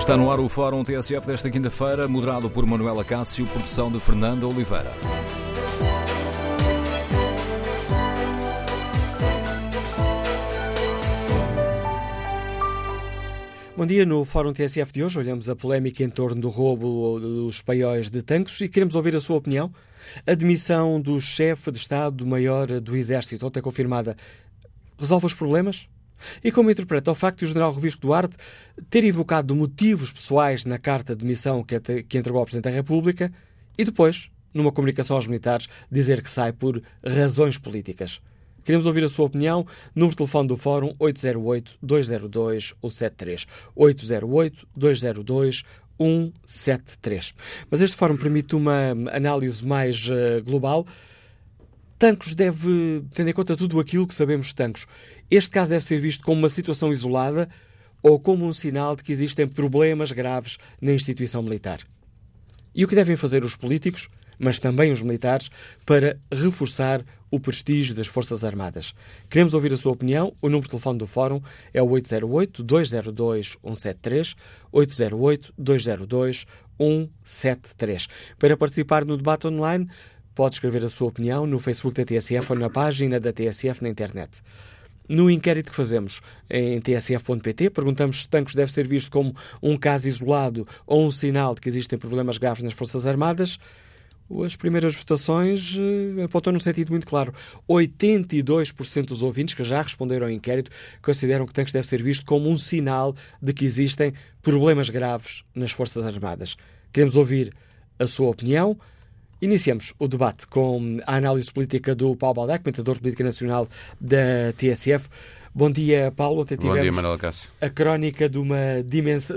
está no ar o Fórum TSF desta quinta-feira, moderado por Manuela Cássio, produção de Fernanda Oliveira. Bom dia, no Fórum TSF de hoje olhamos a polémica em torno do roubo dos paióis de tanques e queremos ouvir a sua opinião. A demissão do chefe de Estado-Maior do Exército, ontem confirmada, resolve os problemas? E como interpreta o facto de o general Revisco Duarte ter evocado motivos pessoais na carta de demissão que, entregou ao Presidente da República e depois, numa comunicação aos militares, dizer que sai por razões políticas? Queremos ouvir a sua opinião. Número de telefone do Fórum 808-202-173. 808-202-173. Mas este Fórum permite uma análise mais uh, global. Tancos deve, tendo em conta tudo aquilo que sabemos de Tancos, este caso deve ser visto como uma situação isolada ou como um sinal de que existem problemas graves na instituição militar. E o que devem fazer os políticos, mas também os militares, para reforçar o prestígio das Forças Armadas. Queremos ouvir a sua opinião. O número de telefone do Fórum é o 808-202-173, 808-202-173. Para participar no debate online, pode escrever a sua opinião no Facebook da TSF ou na página da TSF na internet. No inquérito que fazemos em tsf.pt, perguntamos se Tancos deve ser visto como um caso isolado ou um sinal de que existem problemas graves nas Forças Armadas. As primeiras votações eh, apontam num sentido muito claro. 82% dos ouvintes que já responderam ao inquérito consideram que Tancos deve ser visto como um sinal de que existem problemas graves nas Forças Armadas. Queremos ouvir a sua opinião. Iniciamos o debate com a análise política do Paulo Baldac, comentador de política nacional da TSF. Bom dia, Paulo. Até Bom dia, Manuel Cássio. A crónica de uma,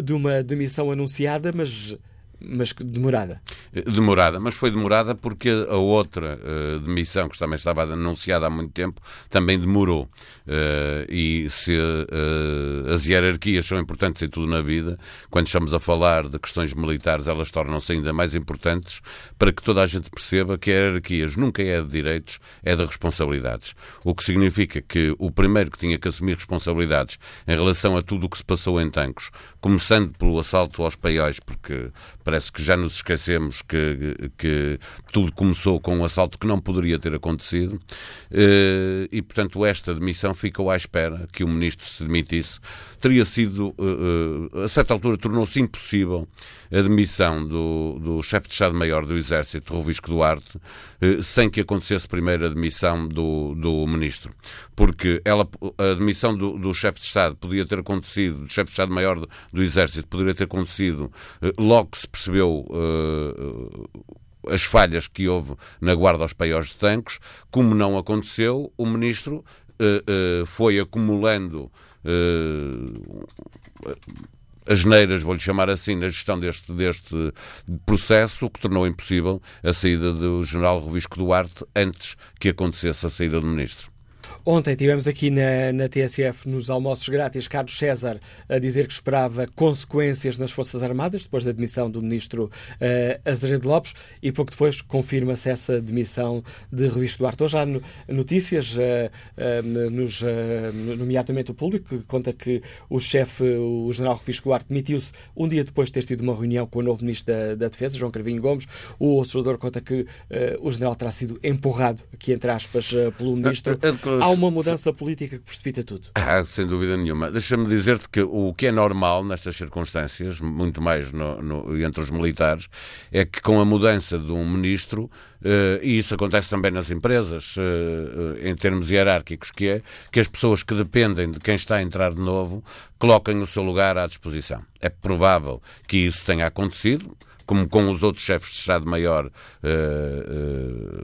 de uma demissão anunciada, mas mas demorada. Demorada, mas foi demorada porque a outra uh, demissão, que também estava anunciada há muito tempo, também demorou. Uh, e se uh, as hierarquias são importantes em tudo na vida, quando estamos a falar de questões militares, elas tornam-se ainda mais importantes para que toda a gente perceba que a hierarquias nunca é de direitos, é de responsabilidades. O que significa que o primeiro que tinha que assumir responsabilidades em relação a tudo o que se passou em Tancos, começando pelo assalto aos paióis, porque parece que já nos esquecemos que, que tudo começou com um assalto que não poderia ter acontecido eh, e, portanto, esta demissão ficou à espera que o ministro se demitisse. Teria sido, eh, eh, a certa altura, tornou-se impossível a demissão do, do chefe de Estado-Maior do Exército, Rovisco Duarte, sem que acontecesse primeiro a demissão do, do ministro. Porque ela, a demissão do, do chefe de Estado podia ter acontecido, do chefe de Estado-Maior do, do Exército, poderia ter acontecido logo que se percebeu uh, as falhas que houve na guarda aos paióis de tanques, como não aconteceu, o ministro uh, foi acumulando as neiras, vou-lhe chamar assim, na gestão deste, deste processo, o que tornou impossível a saída do general Revisco Duarte antes que acontecesse a saída do ministro. Ontem tivemos aqui na, na TSF, nos almoços grátis, Carlos César a dizer que esperava consequências nas Forças Armadas, depois da demissão do ministro uh, Azeredo Lopes, e pouco depois confirma-se essa demissão de Ruiz Duarte. Hoje há notícias, uh, uh, nos, uh, nomeadamente o público, que conta que o chefe, o general Ruiz Duarte, demitiu-se um dia depois de ter tido uma reunião com o novo ministro da, da Defesa, João Carvinho Gomes. O observador conta que o general terá sido empurrado, aqui entre aspas, pelo ministro. Há uma mudança política que precipita tudo. Ah, sem dúvida nenhuma. Deixa-me dizer-te que o que é normal nestas circunstâncias, muito mais no, no, entre os militares, é que com a mudança de um ministro, uh, e isso acontece também nas empresas, uh, em termos hierárquicos, que é que as pessoas que dependem de quem está a entrar de novo coloquem o seu lugar à disposição. É provável que isso tenha acontecido como com os outros chefes de Estado-Maior uh, uh,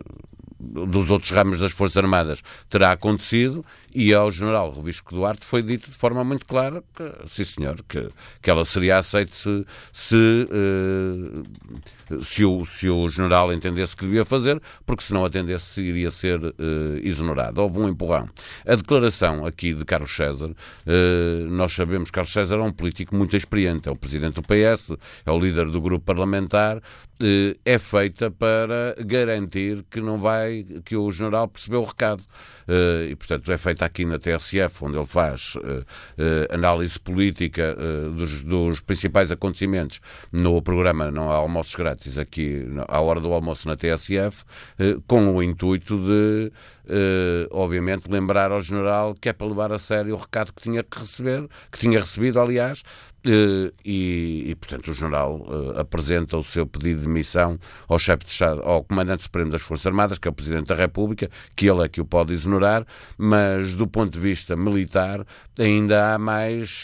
dos outros ramos das Forças Armadas terá acontecido e ao general Rovisco Duarte foi dito de forma muito clara que, sim senhor, que, que ela seria aceita se, se, uh, se, o, se o general entendesse que devia fazer, porque se não atendesse iria ser uh, exonerado. Houve um empurrão. A declaração aqui de Carlos César, uh, nós sabemos que Carlos César é um político muito experiente, é o presidente do PS, é o líder do grupo parlamentar, é feita para garantir que não vai, que o general percebeu o recado. E, portanto, é feita feita aqui na TSF, onde ele faz análise política dos, dos, principais acontecimentos no programa Não há Almoços Grátis, aqui à hora do almoço na TSF, com o intuito de Uh, obviamente, lembrar ao general que é para levar a sério o recado que tinha que receber, que tinha recebido, aliás, uh, e, e, portanto, o general uh, apresenta o seu pedido de missão ao chefe de Estado, ao comandante supremo das Forças Armadas, que é o Presidente da República, que ele é que o pode exonerar, mas do ponto de vista militar ainda há mais,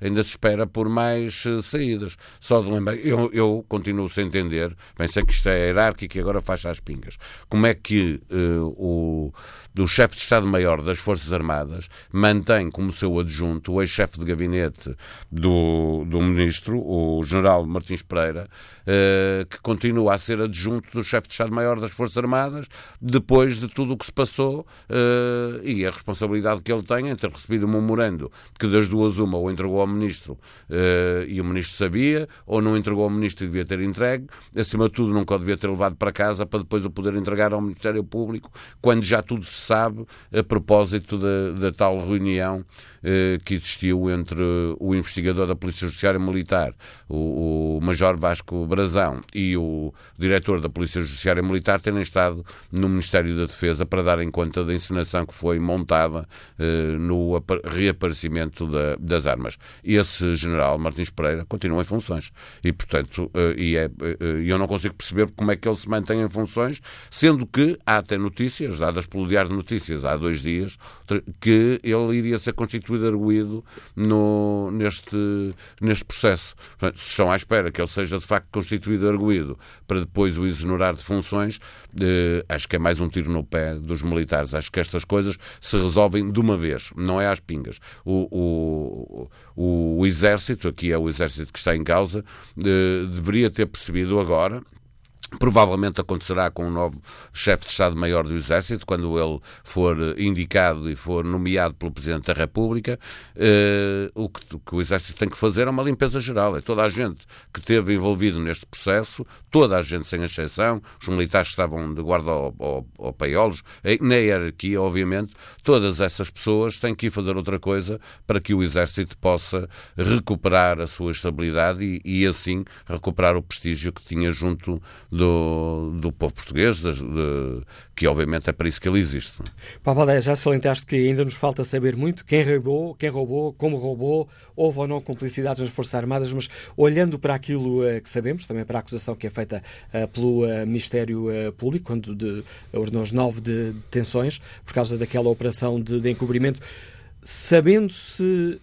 ainda se espera por mais saídas. Só de lembrar, eu, eu continuo sem entender, bem sei que isto é hierárquico e agora faz as pingas, como é que o do chefe de Estado-Maior das Forças Armadas mantém como seu adjunto o ex-chefe de gabinete do, do ministro, o general Martins Pereira, eh, que continua a ser adjunto do chefe de Estado-Maior das Forças Armadas, depois de tudo o que se passou eh, e a responsabilidade que ele tem em ter recebido um memorando que das duas uma ou entregou ao ministro eh, e o ministro sabia, ou não entregou ao ministro e devia ter entregue, acima de tudo nunca o devia ter levado para casa para depois o poder entregar ao Ministério Público, quando já tudo se sabe a propósito da, da tal reunião que existiu entre o investigador da Polícia Judiciária Militar, o, o Major Vasco Brazão, e o diretor da Polícia Judiciária Militar terem estado no Ministério da Defesa para darem conta da encenação que foi montada eh, no reaparecimento da, das armas. Esse general, Martins Pereira, continua em funções. E, portanto, eh, e é, eu não consigo perceber como é que ele se mantém em funções, sendo que há até notícias, dadas pelo Diário de Notícias há dois dias, que ele iria ser constituído de arguído no, neste, neste processo. Portanto, se estão à espera que ele seja de facto constituído arguído para depois o exonerar de funções, eh, acho que é mais um tiro no pé dos militares. Acho que estas coisas se resolvem de uma vez, não é às pingas. O, o, o, o Exército, aqui é o Exército que está em causa, eh, deveria ter percebido agora Provavelmente acontecerá com o novo chefe de Estado-Maior do Exército, quando ele for indicado e for nomeado pelo Presidente da República. Eh, o, que, que, o Exército tem que fazer é uma limpeza geral. É toda a gente que esteve envolvido neste processo, toda a gente sem exceção, os militares que estavam de guarda ao, ao, ao paiolos, na hierarquia, obviamente, todas essas pessoas têm que ir fazer outra coisa para que o Exército possa recuperar a sua estabilidade e, e assim recuperar o prestígio que tinha junto do, do povo português, de, de, que obviamente é para isso que ele existe. Aldeia, já salientaste que ainda nos falta saber muito quem roubou, quem roubou, como roubou, houve ou não cumplicidades nas Forças Armadas, mas olhando para aquilo uh, que sabemos, também para a acusação que é feita uh, pelo uh, Ministério Público, quando de, ordenou as nove de detenções por causa daquela operação de, de encobrimento, sabendo-se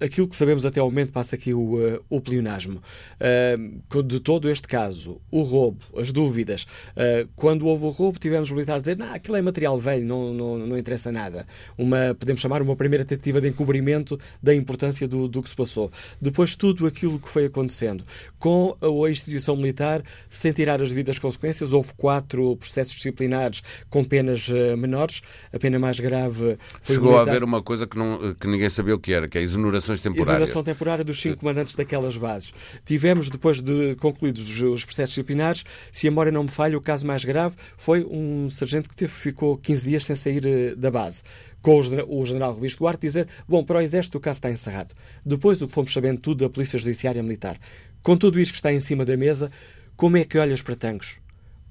aquilo que sabemos até ao momento passa aqui o, uh, o pleonasmo. Uh, de todo este caso, o roubo, as dúvidas. Uh, quando houve o roubo, tivemos militares a dizer não, aquilo é material velho, não, não, não interessa nada. Uma, podemos chamar uma primeira tentativa de encobrimento da importância do, do que se passou. Depois, tudo aquilo que foi acontecendo, com a instituição militar, sem tirar as devidas consequências, houve quatro processos disciplinares com penas menores. A pena mais grave foi Chegou a haver uma coisa que, não, que ninguém sabia o que era, que é a exoneração exonerações temporárias. Exoneração temporária dos cinco comandantes daquelas bases. Tivemos, depois de concluídos os processos disciplinares, se a memória não me falha, o caso mais grave foi um sargento que teve, ficou 15 dias sem sair eh, da base com o general Revisto Duarte dizer bom, para o Exército o caso está encerrado. Depois o que fomos sabendo tudo da Polícia Judiciária Militar. Com tudo isto que está em cima da mesa, como é que olhas para Tangos?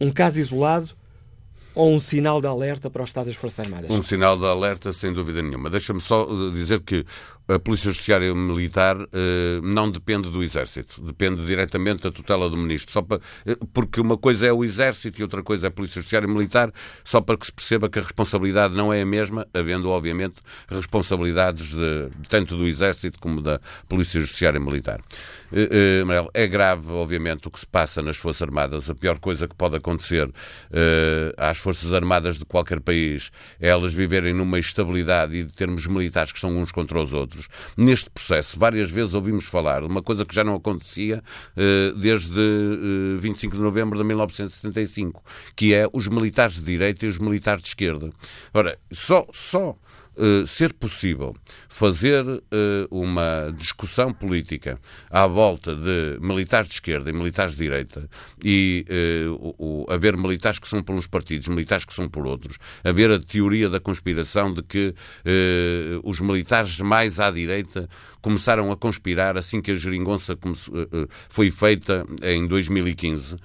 Um caso isolado ou um sinal de alerta para o Estado das Forças Armadas? Um sinal de alerta, sem dúvida nenhuma. Deixa-me só dizer que a Polícia Judiciária Militar eh, não depende do Exército, depende diretamente da tutela do Ministro. Só para, eh, porque uma coisa é o Exército e outra coisa é a Polícia Judiciária Militar, só para que se perceba que a responsabilidade não é a mesma, havendo, obviamente, responsabilidades de, tanto do Exército como da Polícia Judiciária Militar. Eh, eh, é grave, obviamente, o que se passa nas Forças Armadas. A pior coisa que pode acontecer às Forças Armadas de qualquer país é elas viverem numa estabilidade e de termos militares que são uns contra os outros. Neste processo, várias vezes ouvimos falar de uma coisa que já não acontecia desde 25 de novembro de 1975, que é os militares de direita e os militares de esquerda. Ora, só, só uh, ser possível fazer uh, uma discussão política à volta de militares de esquerda e militares de direita e uh, o, o, haver militares que são por uns partidos, militares que são por outros, haver a teoria da conspiração de que os militares mais à direita começaram a conspirar assim que a geringonça foi feita em 2015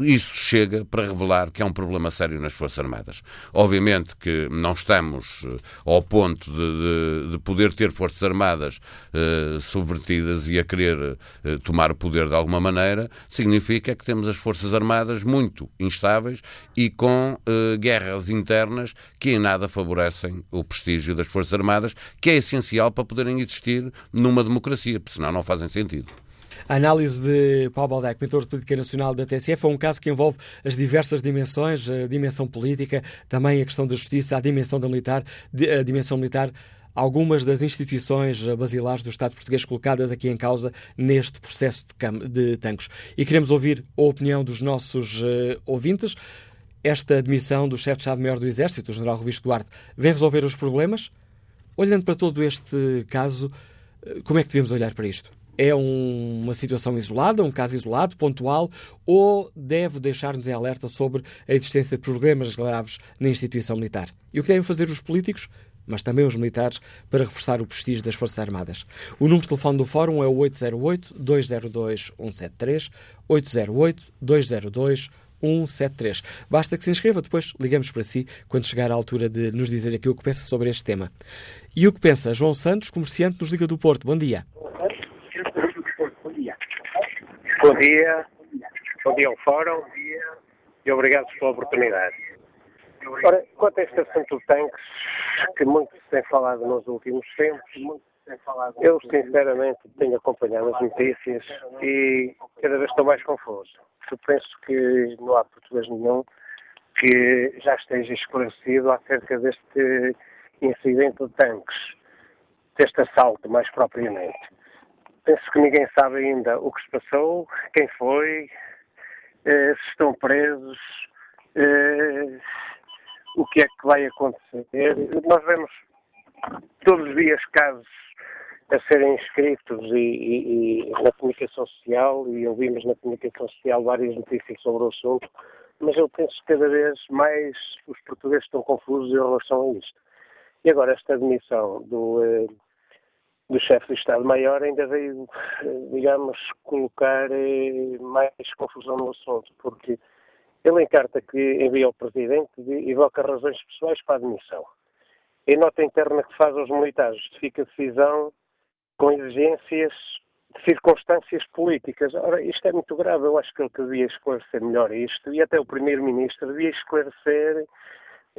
isso chega para revelar que há um problema sério nas Forças Armadas. Obviamente que não estamos uh, ao ponto de, de, de, poder ter Forças Armadas uh, subvertidas e a querer uh, tomar o poder de alguma maneira, significa que temos as Forças Armadas muito instáveis e com guerras internas que em nada favorecem o prestígio das Forças Armadas, que é essencial para poderem existir numa democracia, porque senão não fazem sentido. A análise de Paulo Baldac, mentor de política nacional da TSF, é um caso que envolve as diversas dimensões, a dimensão política, também a questão da justiça, a dimensão da militar, a dimensão militar algumas das instituições basilares do Estado português colocadas aqui em causa neste processo de, de tancos. E queremos ouvir a opinião dos nossos uh, ouvintes. Esta admissão do chefe de Estado-Maior do Exército, o General Revista Duarte, vem resolver os problemas? Olhando para todo este caso, eh, como é que devemos olhar para isto? É um, uma situação isolada, um caso isolado, pontual, ou deve deixar-nos em alerta sobre a existência de problemas graves na instituição militar? E o que devem fazer os políticos? mas também os militares, para reforçar o prestígio das Forças Armadas. O número de telefone do Fórum é o 808-202-173, 808-202-173. Basta que se inscreva, depois ligamos para si quando chegar à altura de nos dizer aqui o que pensa sobre este tema. E o que pensa João Santos, comerciante nos Liga do Porto. Bom dia. Bom dia, bom dia ao Fórum e obrigado pela oportunidade. Ora, quanto a este assunto de tanques, que muito se tem falado nos últimos tempos, eu sinceramente tenho acompanhado as notícias e cada vez estou mais confuso. Eu penso que não há português nenhum que já esteja esclarecido acerca deste incidente de tanques, deste assalto mais propriamente penso que ninguém sabe ainda o que se passou, quem foi, eh, se estão presos, eh, o que é que vai acontecer. Nós vemos todos os dias casos a serem escritos e, e, e, na comunicação social e ouvimos na comunicação social várias notícias sobre o assunto, mas eu penso que cada vez mais os portugueses estão confusos em relação a isto. E agora esta admissão do, eh, do chefe do Estado-Maior ainda veio, digamos, colocar eh, mais confusão no assunto, porque ele, em carta que envia ao Presidente, evoca razões pessoais para a admissão. Em nota interna que faz aos militares, justifica a decisão com exigências de circunstâncias políticas. Ora, isto é muito grave. Eu acho que ele devia esclarecer melhor isto e até o Primeiro-Ministro devia esclarecer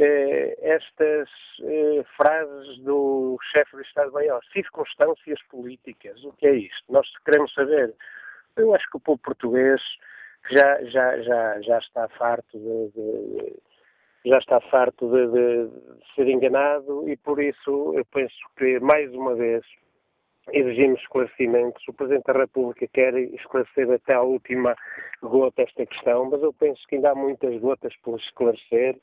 estas eh, frases do chefe do Estado-Maior, circunstâncias políticas, o que é isto? Nós queremos saber. Eu acho que o povo português já, já, já, já está farto de, de já está farto de, de, ser enganado e por isso eu penso que mais uma vez exigimos esclarecimentos. O Presidente da República quer esclarecer até a última gota esta questão, mas eu penso que ainda há muitas gotas por esclarecer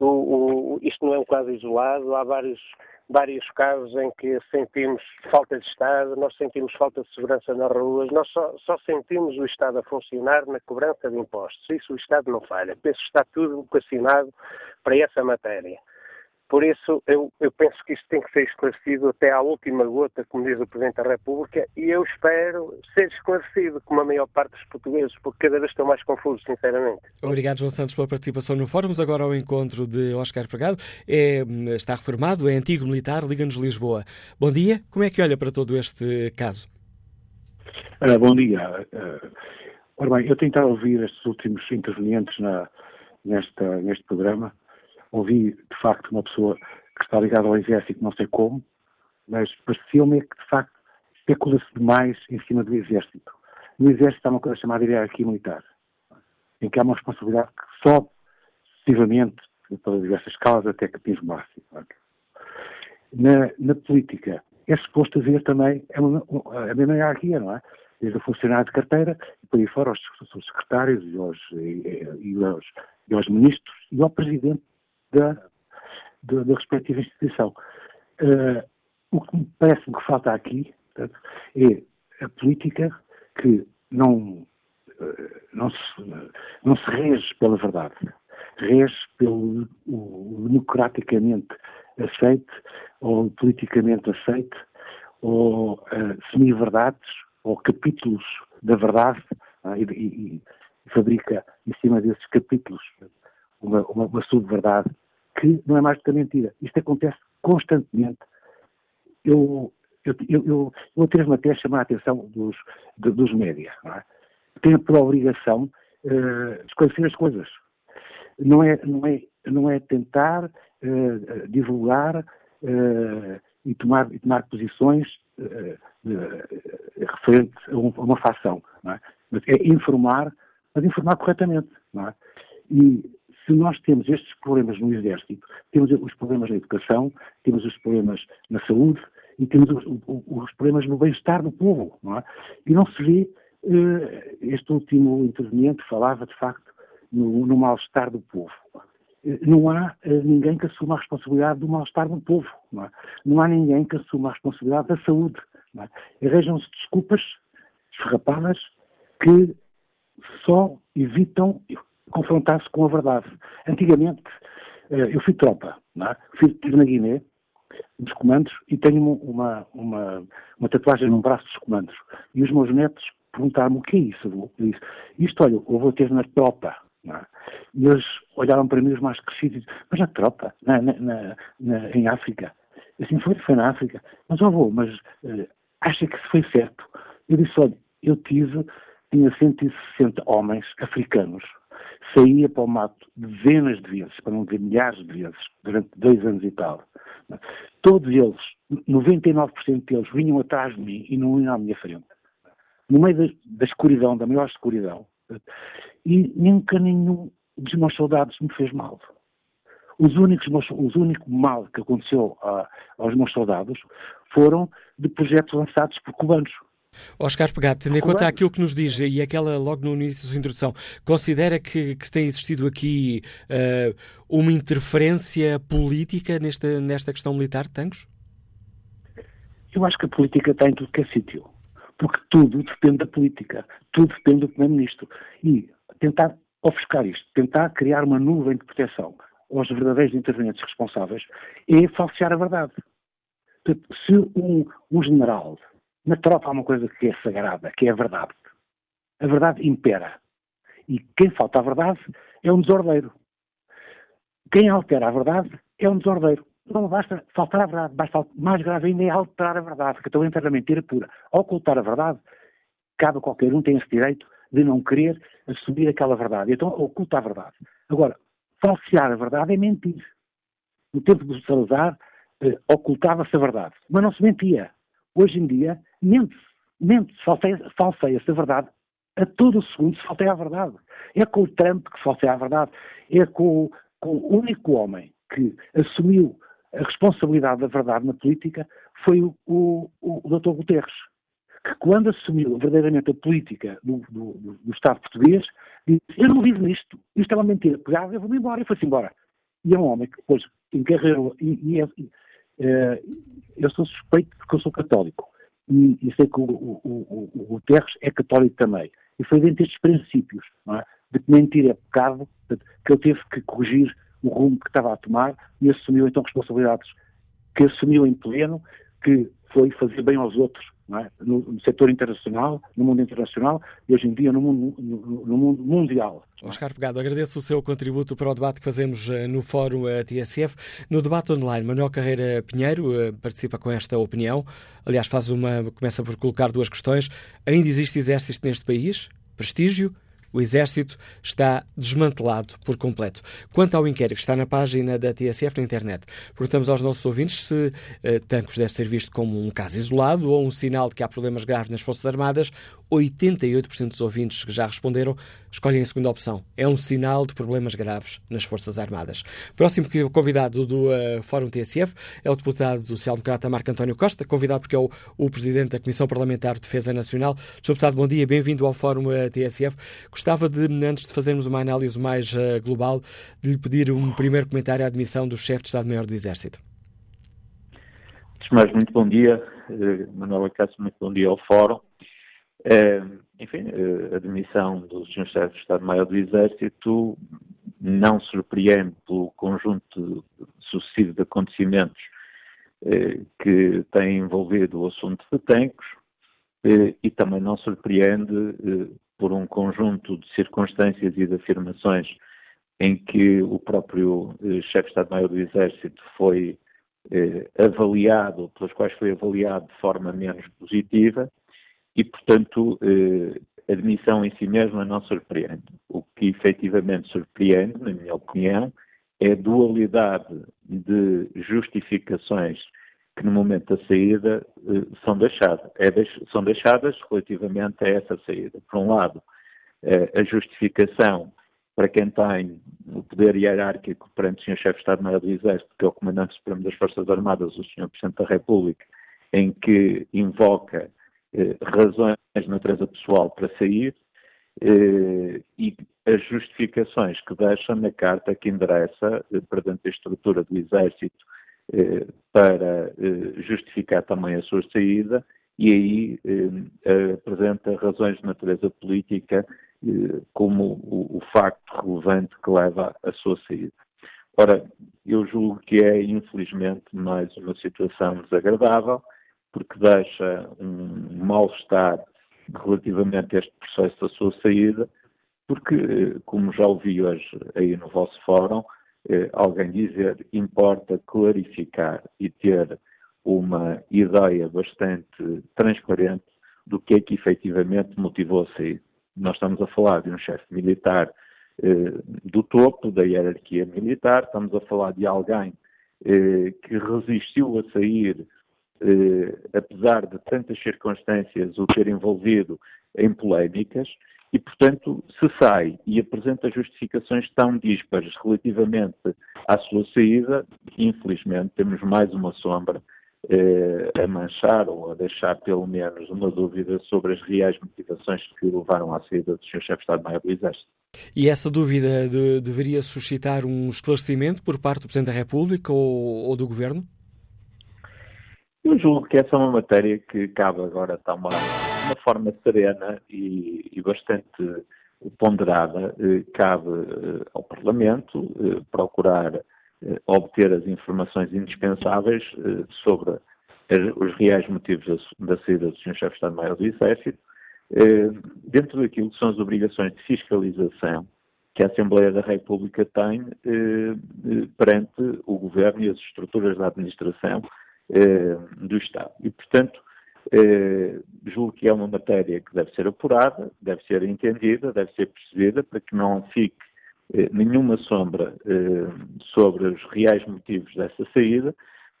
o, o, isto não é um caso isolado, há vários, vários casos em que sentimos falta de Estado, nós sentimos falta de segurança nas ruas, nós só, só sentimos o Estado a funcionar na cobrança de impostos. Isso o Estado não falha. Penso que está tudo vocacionado para essa matéria. Por isso, eu, eu, penso que isto tem que ser esclarecido até à última gota, como diz o Presidente da República, e eu espero ser esclarecido como a maior parte dos portugueses, porque cada vez estão mais confusos, sinceramente. Obrigado, João Santos, pela participação no Fórum. Agora ao encontro de Oscar Pregado. É, está reformado, é antigo militar, Liga-nos Lisboa. Bom dia, como é que olha para todo este caso? Uh, bom dia. Uh, ora bem, eu tentei ouvir estes últimos intervenientes na, nesta, neste programa ouvi, de facto, uma pessoa que está ligada ao exército, não sei como, mas pareceu-me que, de facto, especula-se demais em cima do exército. No exército há uma coisa chamada hierarquia militar, em que há uma responsabilidade que sobe sucessivamente para diversas causas até que atinge o máximo. Na, na, política, é suposto haver também a, mesma hierarquia, não é? Desde o funcionário de carteira e por aí fora, aos, aos secretários e aos, e, e, aos, e aos ministros e ao presidente da, da, da respectiva instituição. Uh, o que parece-me que falta aqui portanto, é a política que não, uh, não, se, não se rege pela verdade, rege pelo o, democraticamente aceite ou politicamente aceite ou uh, semi-verdades ou capítulos da verdade uh, e, e, fabrica em cima desses capítulos uma, uma, uma sub-verdade que não é mais do que a mentira. Isto acontece constantemente. Eu, eu, eu, eu, eu atrevo-me até a chamar a atenção dos, dos média. É? Tenho por obrigação uh, esclarecer as coisas. Não é, não é, não é tentar uh, divulgar uh, e, tomar, e tomar posições referente a, um, a, uma facção. É? Mas é informar, mas informar corretamente. É? E se nós temos estes problemas no Exército, temos os problemas na educação, temos os problemas na saúde e temos os, os problemas no bem-estar do povo, não é? E não se vê, eh, este último interveniente falava de facto no, no mal-estar do povo. Eh, não há eh, ninguém que assuma a responsabilidade do mal-estar do povo. Não, é? não, há ninguém que assuma a responsabilidade da saúde. É? Arranjam-se desculpas esfarrapadas que só evitam confrontar-se com a verdade. Antigamente, eh, eu fui tropa, é? fui na Guiné, dos comandos, e tenho uma, uma, uma tatuagem no braço dos comandos. E os meus netos perguntaram-me o que é isso. Eu disse, isto, olha, eu vou ter na tropa. É? E eles olharam para mim, os mais crescidos, e disseram, mas na tropa, na, na, na, em África. Assim, foi, foi na África. Mas, vou, mas uh, acha que isso foi certo? Eu disse, olha, eu tive, tinha 160 homens africanos saía para o mato dezenas de vezes, para não dizer milhares de vezes, durante dois anos e tal. Todos eles, 99% deles, vinham atrás de mim e não vinham à minha frente. No meio da, da escuridão, da maior escuridão. E nunca nenhum dos meus soldados me fez mal. Os únicos, os mal que aconteceu a, aos meus soldados foram de projetos lançados por cubanos. Oscar Pegado, tendo em conta aquilo que nos diz e aquela logo no início da sua introdução, considera que, que tem existido aqui uh, uma interferência política nesta, nesta questão militar de Tangos? Eu acho que a política está em tudo que é sítio. Porque tudo depende da política, tudo depende do Primeiro-Ministro. E tentar ofuscar isto, tentar criar uma nuvem de proteção aos verdadeiros intervenientes responsáveis é falsear a verdade. Se um, um general na tropa há uma coisa que é sagrada, que é a verdade. A verdade impera. E quem falta à verdade é um desordeiro. Quem altera a verdade é um desordeiro. Não basta faltar a verdade, basta, mais grave ainda é alterar a verdade, que então entra na mentira pura. Ocultar a verdade, cabe a qualquer um, tem esse direito de não querer assumir aquela verdade. Então oculta a verdade. Agora, falsear a verdade é mentir. No tempo do Salazar, eh, ocultava-se a verdade, mas não se mentia. Hoje em dia, mente-se, mente-se, falseia-se a verdade. A todo segundo se falseia a verdade. É com o Trump que se falseia a verdade. É com, com o único homem que assumiu a responsabilidade da verdade na política foi o, o, o Dr. Guterres, que quando assumiu verdadeiramente a política do, do, do, Estado português, disse, eu não vivo nisto, isto é uma mentira, pegava, eu vou-me embora, e foi-se embora. E é um homem que depois encarreirou, e, e, é, é, eu sou suspeito porque eu sou católico, e, e sei que o, o, o, o Guterres é católico também. E foi dentro destes princípios, é? de que mentir é pecado, que ele teve que corrigir o rumo que estava a tomar e assumiu então responsabilidades que assumiu em pleno, que foi fazer bem aos outros, é? no, no, setor internacional, no mundo internacional e hoje em dia no mundo, no, no mundo mundial. Oscar Pegado, agradeço o seu contributo para o debate que fazemos eh, no Fórum eh, TSF. No debate online, Manuel Carreira Pinheiro eh, participa com esta opinião. Aliás, faz uma, começa por colocar duas questões. Ainda existe exército neste país? Prestígio? O Exército está desmantelado por completo. Quanto ao inquérito que está na página da TSF na internet, perguntamos aos nossos ouvintes se eh, Tancos deve ser visto como um caso isolado ou um sinal de que há problemas graves nas Forças Armadas. 88% dos ouvintes que já responderam escolhem a segunda opção. É um sinal de problemas graves nas Forças Armadas. Próximo convidado do uh, Fórum TSF é o deputado social-democrata Marco António Costa, convidado porque é o, o presidente da Comissão Parlamentar de Defesa Nacional. Sr. Deputado, bom dia, bem-vindo ao Fórum uh, eh, TSF. Gostava de, antes de fazermos uma análise mais uh, global, de lhe pedir um primeiro comentário à admissão do chefe de Estado-Maior do Exército. mais, muito bom dia, Manuela Cássio, muito bom dia ao Fórum. Enfim, a demissão do Sr. Chefe de Estado-Maior do Exército não surpreende pelo conjunto sucessivo de acontecimentos que têm envolvido o assunto de tanques e também não surpreende por um conjunto de circunstâncias e de afirmações em que o próprio eh, chefe de Estado-Maior do Exército foi eh, avaliado, pelas quais foi avaliado de forma menos positiva e, portanto, eh, a admissão em si mesma não surpreende. O que efetivamente surpreende, na minha opinião, é a dualidade de justificações que no momento da saída eh, são, deixadas, é são deixadas relativamente a essa saída. Por um lado, eh, a justificação para quem tem o poder hierárquico perante o Sr. Chefe de Estado-Maior do Exército, que é o Comandante Supremo das Forças Armadas, o Sr. Presidente da República, em que invoca eh, razões de natureza pessoal para sair eh, e as justificações que deixa na carta que endereça eh, perante a estrutura do Exército para justificar também a sua saída e aí apresenta razões de natureza política como o, o, facto relevante que leva à sua saída. Ora, eu julgo que é, infelizmente, mais uma situação desagradável, porque deixa um mal-estar relativamente a este processo da sua saída, porque, como já ouvi hoje aí no vosso fórum, eh, alguém dizer importa clarificar e ter uma ideia bastante transparente do que é que efetivamente motivou a saída. Nós estamos a falar de um chefe militar eh, do topo da hierarquia militar, estamos a falar de alguém eh, que resistiu a sair, eh, apesar de tantas circunstâncias o ter envolvido em polémicas, e, portanto, se sai e apresenta justificações tão díspares relativamente à sua saída, infelizmente temos mais uma sombra eh, a manchar ou a deixar pelo menos uma dúvida sobre as reais motivações que levaram à saída do Sr. Chefe de Estado-Maior do Exército. E essa dúvida de, deveria suscitar um esclarecimento por parte do Presidente da República ou, ou, do Governo? Eu julgo que essa é uma matéria que cabe agora de uma forma serena e, e bastante ponderada. Eh, cabe eh, ao Parlamento eh, procurar obter as informações indispensáveis sobre os reais motivos da saída do Sr. Chefe de Estado-Maior do Exército, dentro daquilo que são as obrigações de fiscalização que a Assembleia da República tem perante o Governo e as estruturas da administração do Estado. E, portanto, julgo que é uma matéria que deve ser apurada, deve ser entendida, deve ser percebida, para que não fique eh, nenhuma sombra eh, sobre os reais motivos dessa saída,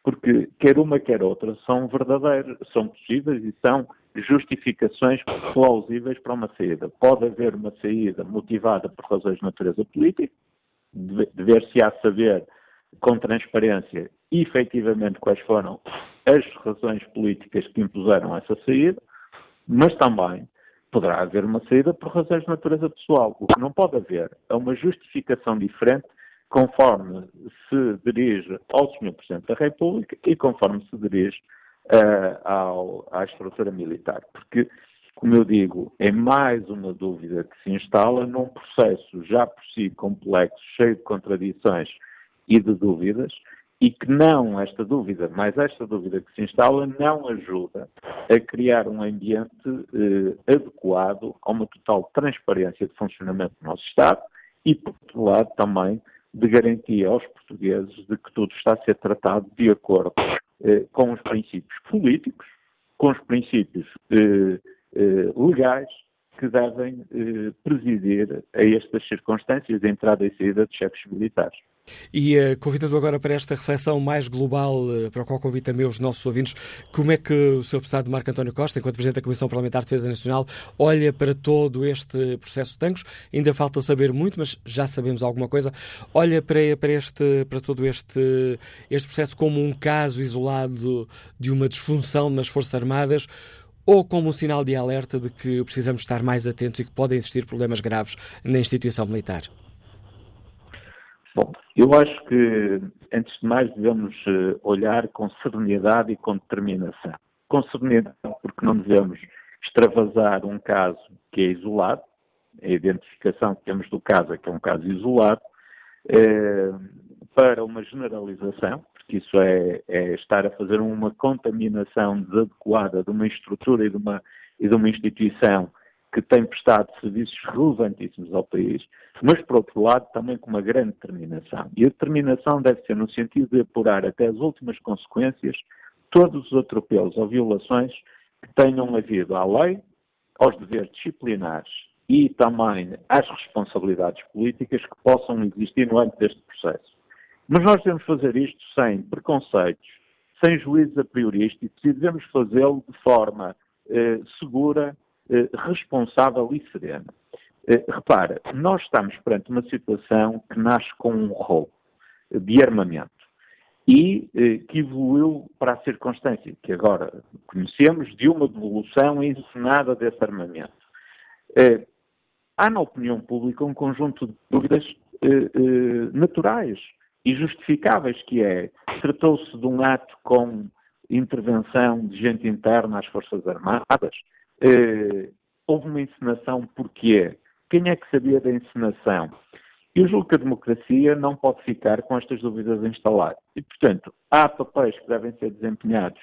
porque quer uma quer outra são verdadeiras, são possíveis e são justificações plausíveis para uma saída. Pode haver uma saída motivada por razões de natureza política, dever-se-á saber com transparência efetivamente quais foram as razões políticas que impuseram essa saída, mas também poderá haver uma saída por razões de natureza pessoal. O que não pode haver é uma justificação diferente conforme se dirige ao Sr. Presidente da República e conforme se dirige uh, ao, à estrutura militar. Porque, como eu digo, é mais uma dúvida que se instala num processo já por si complexo, cheio de contradições e de dúvidas, e que não esta dúvida, mas esta dúvida que se instala, não ajuda a criar um ambiente eh, adequado a uma total transparência de funcionamento do nosso Estado e, por outro lado, também de garantia aos portugueses de que tudo está a ser tratado de acordo eh, com os princípios políticos, com os princípios eh, eh legais que devem eh, presidir a estas circunstâncias de entrada e saída de chefes militares. E uh, convidando agora para esta reflexão mais global, uh, para a qual convido também os nossos ouvintes, como é que o Sr. Deputado Marco António Costa, enquanto Presidente da Comissão Parlamentar de Defesa Nacional, olha para todo este processo de tanques? Ainda falta saber muito, mas já sabemos alguma coisa. Olha para, para, este, para todo este, este processo como um caso isolado de uma disfunção nas Forças Armadas ou como um sinal de alerta de que precisamos estar mais atentos e que podem existir problemas graves na instituição militar? Bom, eu acho que, antes de mais, devemos eh, olhar com serenidade e com determinação. Com serenidade, porque não devemos extravasar um caso que é isolado, a identificação que temos do caso é que é um caso isolado, eh, para uma generalização, porque isso é, é, estar a fazer uma contaminação desadequada de uma estrutura e de uma, e de uma instituição que tem prestado serviços relevantíssimos ao país, mas, por outro lado, também com uma grande determinação. E a determinação deve ser no sentido de apurar até as últimas consequências todos os atropelos ou violações que tenham havido à lei, aos deveres disciplinares e também às responsabilidades políticas que possam existir no âmbito deste processo. Mas nós devemos fazer isto sem preconceitos, sem juízos a priorísticos e devemos fazê-lo de forma eh, segura, responsável e serena. Eh, repara, nós estamos perante uma situação que nasce com um roubo de armamento e eh, que evoluiu para a circunstância que agora conhecemos de uma devolução encenada desse armamento. Eh, há na opinião pública um conjunto de dúvidas eh, eh, naturais e justificáveis, que é, tratou-se de um ato com intervenção de gente interna às Forças Armadas, eh, houve uma encenação porquê? Quem é que sabia da encenação? Eu julgo que a democracia não pode ficar com estas dúvidas instaladas. E, portanto, há papéis que devem ser desempenhados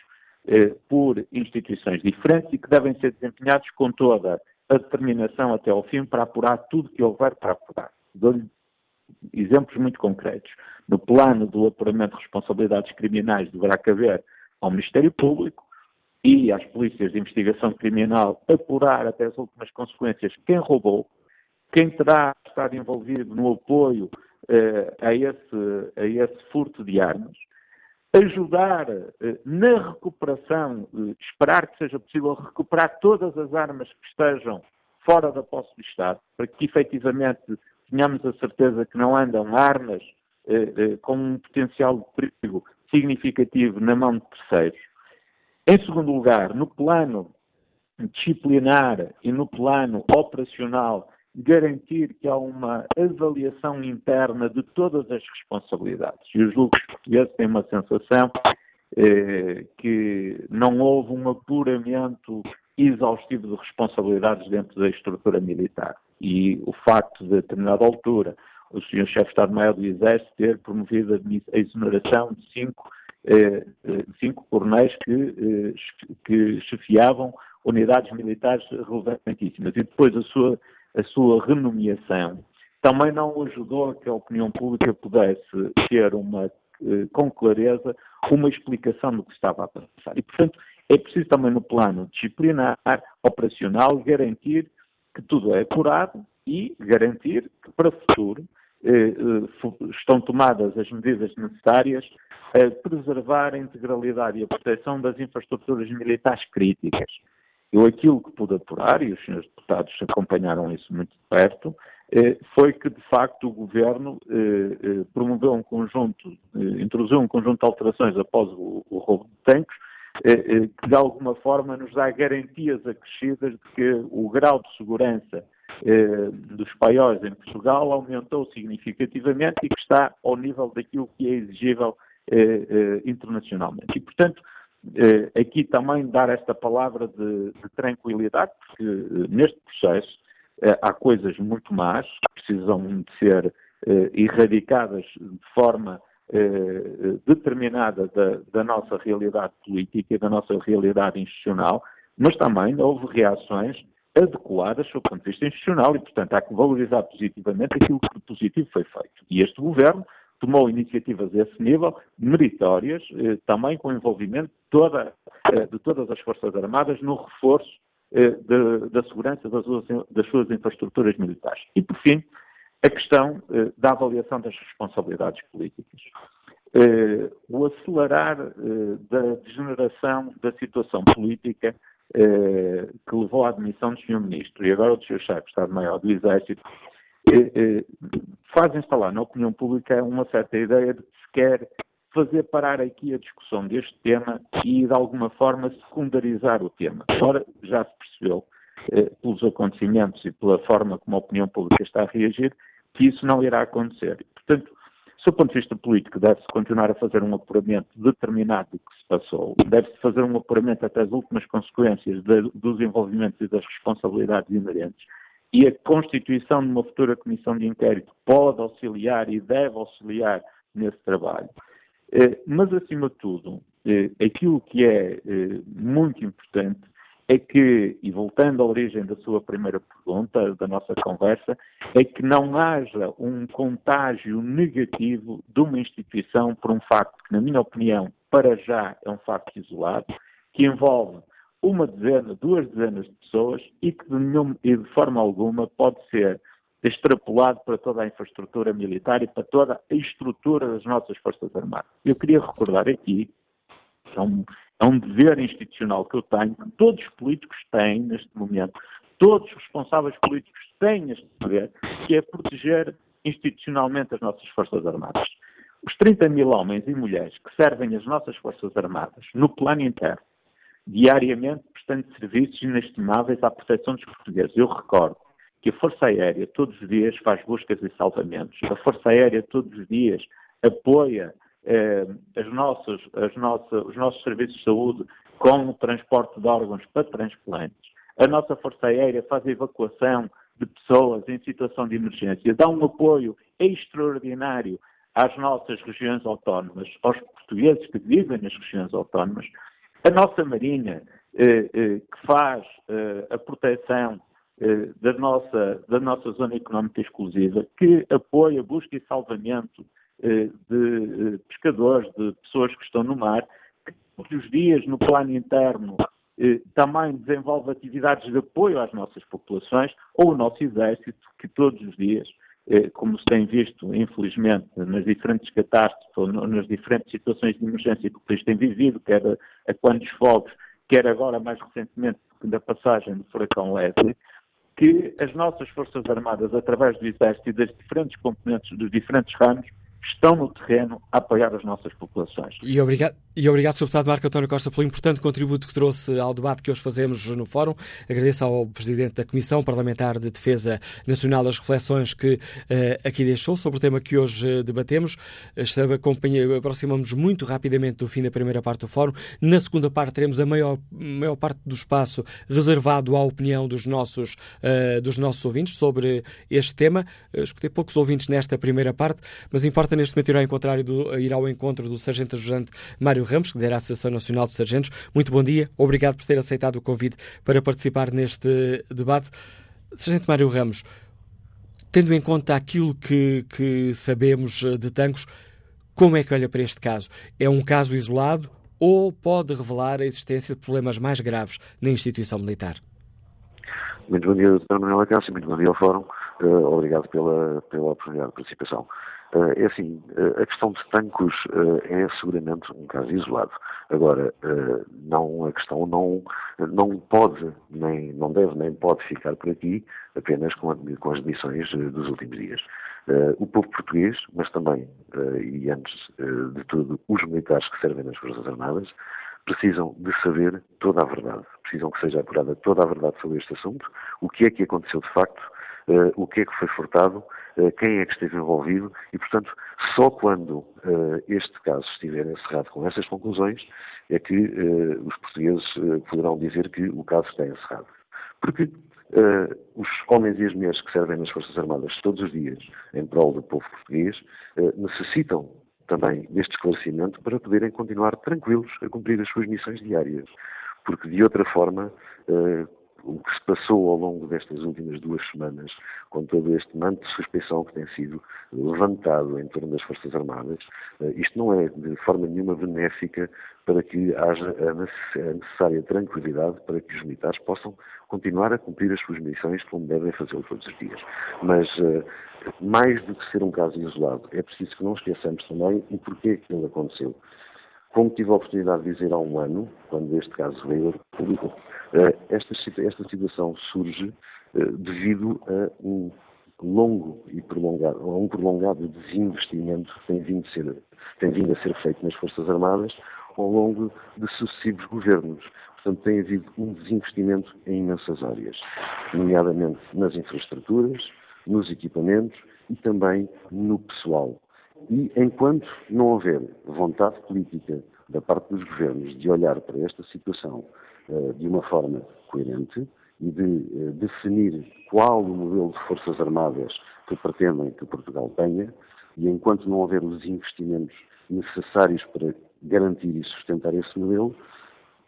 eh, por instituições diferentes e que devem ser desempenhados com toda a determinação até ao fim para apurar tudo que houver para apurar. Dou-lhe exemplos muito concretos. No plano do apuramento de responsabilidades criminais deverá caber ao Ministério Público e às polícias de investigação criminal apurar até as últimas consequências quem roubou, quem terá estado envolvido no apoio eh, a, esse, a esse furto de armas, ajudar eh, na recuperação, eh, esperar que seja possível recuperar todas as armas que estejam fora da posse do Estado, para que efetivamente tenhamos a certeza que não andam armas com um potencial de perigo significativo na mão de terceiros. Em segundo lugar, no plano disciplinar e no plano operacional, garantir que há uma avaliação interna de todas as responsabilidades. E os julgos portugueses têm uma sensação eh, que não houve um apuramento exaustivo de responsabilidades dentro da estrutura militar. E o facto de, a determinada altura, o Sr. Chefe de Estado-Maior do Exército ter promovido a exoneração de cinco, cinco coronéis que, eh, que chefiavam unidades militares relevantíssimas. E depois a sua a sua renomeação, também não ajudou a que a opinião pública pudesse ter uma, eh, com clareza uma explicação do que estava a passar. E, portanto, é preciso também no plano disciplinar, operacional, garantir que tudo é apurado e garantir que para o futuro eh, eh, estão tomadas as medidas necessárias a preservar a integralidade e a proteção das infraestruturas militares críticas. Eu aquilo que pude apurar, e os senhores deputados acompanharam isso muito de perto, eh, foi que, de facto, o Governo eh, eh, promoveu um conjunto, introduziu um conjunto de alterações após o, o roubo de tanques, que de alguma forma nos dá garantias acrescidas de que o grau de segurança dos paióis em Portugal aumentou significativamente e que está ao nível daquilo que é exigível internacionalmente. E, portanto, eh, aqui também dar esta palavra de, de tranquilidade, porque eh, neste processo eh, há coisas muito más que precisam de ser erradicadas de forma determinada da, da, nossa realidade política e da nossa realidade institucional, mas também houve reações adequadas do ponto de vista institucional e, portanto, há que valorizar positivamente aquilo que positivo foi feito. E este governo tomou iniciativas a esse nível, meritórias, eh, também com envolvimento toda, eh, de todas as Forças Armadas no reforço eh, de, da segurança das suas, das suas, infraestruturas militares. E, por fim, a questão eh, da avaliação das responsabilidades políticas. Eh, o acelerar eh, da degeneração da situação política que levou à admissão do Sr. Ministro e agora do Sr. Chefe de Estado-Maior do Exército eh, eh, faz instalar na opinião pública uma certa ideia de que se quer fazer parar aqui a discussão deste tema e, de alguma forma, secundarizar o tema. Ora, já se percebeu, eh, pelos acontecimentos e pela forma como a opinião pública está a reagir, que isso não irá acontecer. Portanto, Do ponto de vista político, deve-se continuar a fazer um apuramento determinado do que se passou, deve-se fazer um apuramento até as últimas consequências de, dos envolvimentos e das responsabilidades inerentes, e a constituição de uma futura comissão de inquérito pode auxiliar e deve auxiliar nesse trabalho. Eh, mas, acima de tudo, eh, aquilo que é eh, muito importante é que, e voltando à origem da sua primeira pergunta, da nossa conversa, é que não haja um contágio negativo de uma instituição por um facto que, na minha opinião, para já é um facto isolado, que envolve uma dezena, duas dezenas de pessoas e que de, nenhum, e de forma alguma pode ser extrapolado para toda a infraestrutura militar e para toda a estrutura das nossas Forças Armadas. Eu queria recordar aqui, é um, é um dever institucional que eu tenho, que todos os políticos têm neste momento, todos os responsáveis políticos têm este dever, que é proteger institucionalmente as nossas Forças Armadas. Os 30 mil homens e mulheres que servem as nossas Forças Armadas no plano interno, diariamente prestando serviços inestimáveis à proteção dos portugueses. Eu recordo que a Força Aérea todos os dias faz buscas e salvamentos, a Força Aérea todos os dias apoia as nossas, as os nossos serviços de saúde com o transporte de órgãos para transplantes. A nossa Força Aérea faz a evacuação de pessoas em situação de emergência, dá um apoio extraordinário às nossas regiões autónomas, aos portugueses que vivem nas regiões autónomas. A nossa Marinha, eh, eh, que faz eh, a proteção eh, da, nossa, da nossa zona económica exclusiva, que apoia busca e salvamento eh, de eh, pescadores, de pessoas que estão no mar, que todos os dias, no plano interno, eh, também desenvolve atividades de apoio às nossas populações, ou o nosso exército, que todos os dias, como se tem visto, infelizmente, nas diferentes catástrofes ou nas diferentes situações de emergência que o país tem vivido, quer a, quando dos fogos, quer agora mais recentemente da passagem do furacão Leslie, que as nossas Forças Armadas, através do Exército e das diferentes componentes dos diferentes ramos, estão no terreno a apoiar as nossas populações. E obrigado, e obrigado Sr. Deputado Marco António Costa, pelo importante contributo que trouxe ao debate que hoje fazemos no Fórum. Agradeço ao Presidente da Comissão Parlamentar de Defesa Nacional as reflexões que uh, aqui deixou sobre o tema que hoje uh, debatemos. Aproximamos muito rapidamente do fim da primeira parte do Fórum. Na segunda parte teremos a maior, maior parte do espaço reservado à opinião dos nossos, uh, dos nossos ouvintes sobre este tema. Escutei poucos ouvintes nesta primeira parte, mas importa neste momento ir ao, encontro do, ir ao encontro do Sargento Ajudante Mário Ramos, que lidera a Associação Nacional de Sargentos. Muito bom dia, obrigado por ter aceitado o convite para participar neste debate. Sargento Mário Ramos, tendo em conta aquilo que, que sabemos de Tancos, como é que olha para este caso? É um caso isolado ou pode revelar a existência de problemas mais graves na instituição militar? Muito bom dia, Dr. Manuel Acácio, muito bom dia ao Fórum. Uh, obrigado pela, pela oportunidade de participação. Eh, é assim, eh, a questão de Tancos eh, é seguramente um caso isolado. Agora, não, a questão não, não pode, nem, não deve, nem pode ficar por aqui apenas com, com as demissões dos últimos dias. O povo português, mas também, e antes de tudo, os militares que servem nas Forças Armadas, precisam de saber toda a verdade. Precisam que seja apurada toda a verdade sobre este assunto, o que é que aconteceu de facto, o que é que foi furtado eh, quem é que esteve envolvido e, portanto, só quando uh, este caso estiver encerrado com essas conclusões é que uh, os portugueses uh, poderão dizer que o caso está encerrado. Porque os homens e as mulheres que servem nas Forças Armadas todos os dias em prol do povo português necessitam também deste esclarecimento para poderem continuar tranquilos a cumprir as suas missões diárias. Porque, de outra forma, o que se passou ao longo destas últimas duas semanas, com todo este manto de suspeição que tem sido levantado em torno das Forças Armadas, eh, isto não é de forma nenhuma benéfica para que haja a necessária tranquilidade para que os militares possam continuar a cumprir as suas missões como devem fazê-lo todos os dias. Mas, eh, mais do que ser um caso isolado, é preciso que não esqueçamos também o porquê que ele aconteceu. Como tive a oportunidade de dizer há um ano, quando este caso veio eh, esta, esta situação surge eh, devido a um longo e prolongado, a um prolongado desinvestimento que tem vindo, ser, tem vindo a ser feito nas Forças Armadas ao longo de sucessivos governos. Portanto, tem havido um desinvestimento em imensas áreas, nomeadamente nas infraestruturas, nos equipamentos e também no pessoal. E enquanto não houver vontade política da parte dos governos de olhar para esta situação de uma forma coerente e de uh, definir qual o modelo de Forças Armadas que pretendem que Portugal tenha, e enquanto não houver os investimentos necessários para garantir e sustentar esse modelo,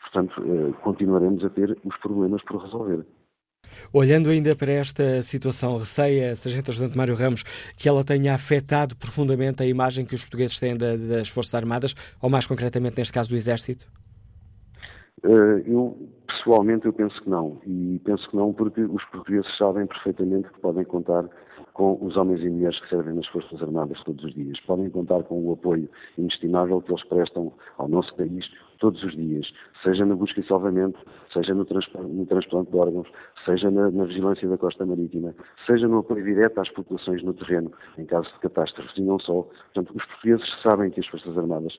portanto, uh, continuaremos a ter os problemas por resolver. Olhando ainda para esta situação, receia, Sargento Ajudante Mário Ramos, que ela tenha afetado profundamente a imagem que os portugueses têm das Forças Armadas, ou mais concretamente neste caso do Exército? Eh, eu, pessoalmente, eu penso que não. E penso que não porque os portugueses sabem perfeitamente que podem contar com os homens e mulheres que servem nas Forças Armadas todos os dias. Podem contar com o apoio inestimável que eles prestam ao nosso país todos os dias, seja na busca e salvamento, seja no, transplante, no transplante de órgãos, seja na, na, vigilância da costa marítima, seja no apoio direto às populações no terreno, em caso de catástrofes, e não só. Portanto, os portugueses sabem que as Forças Armadas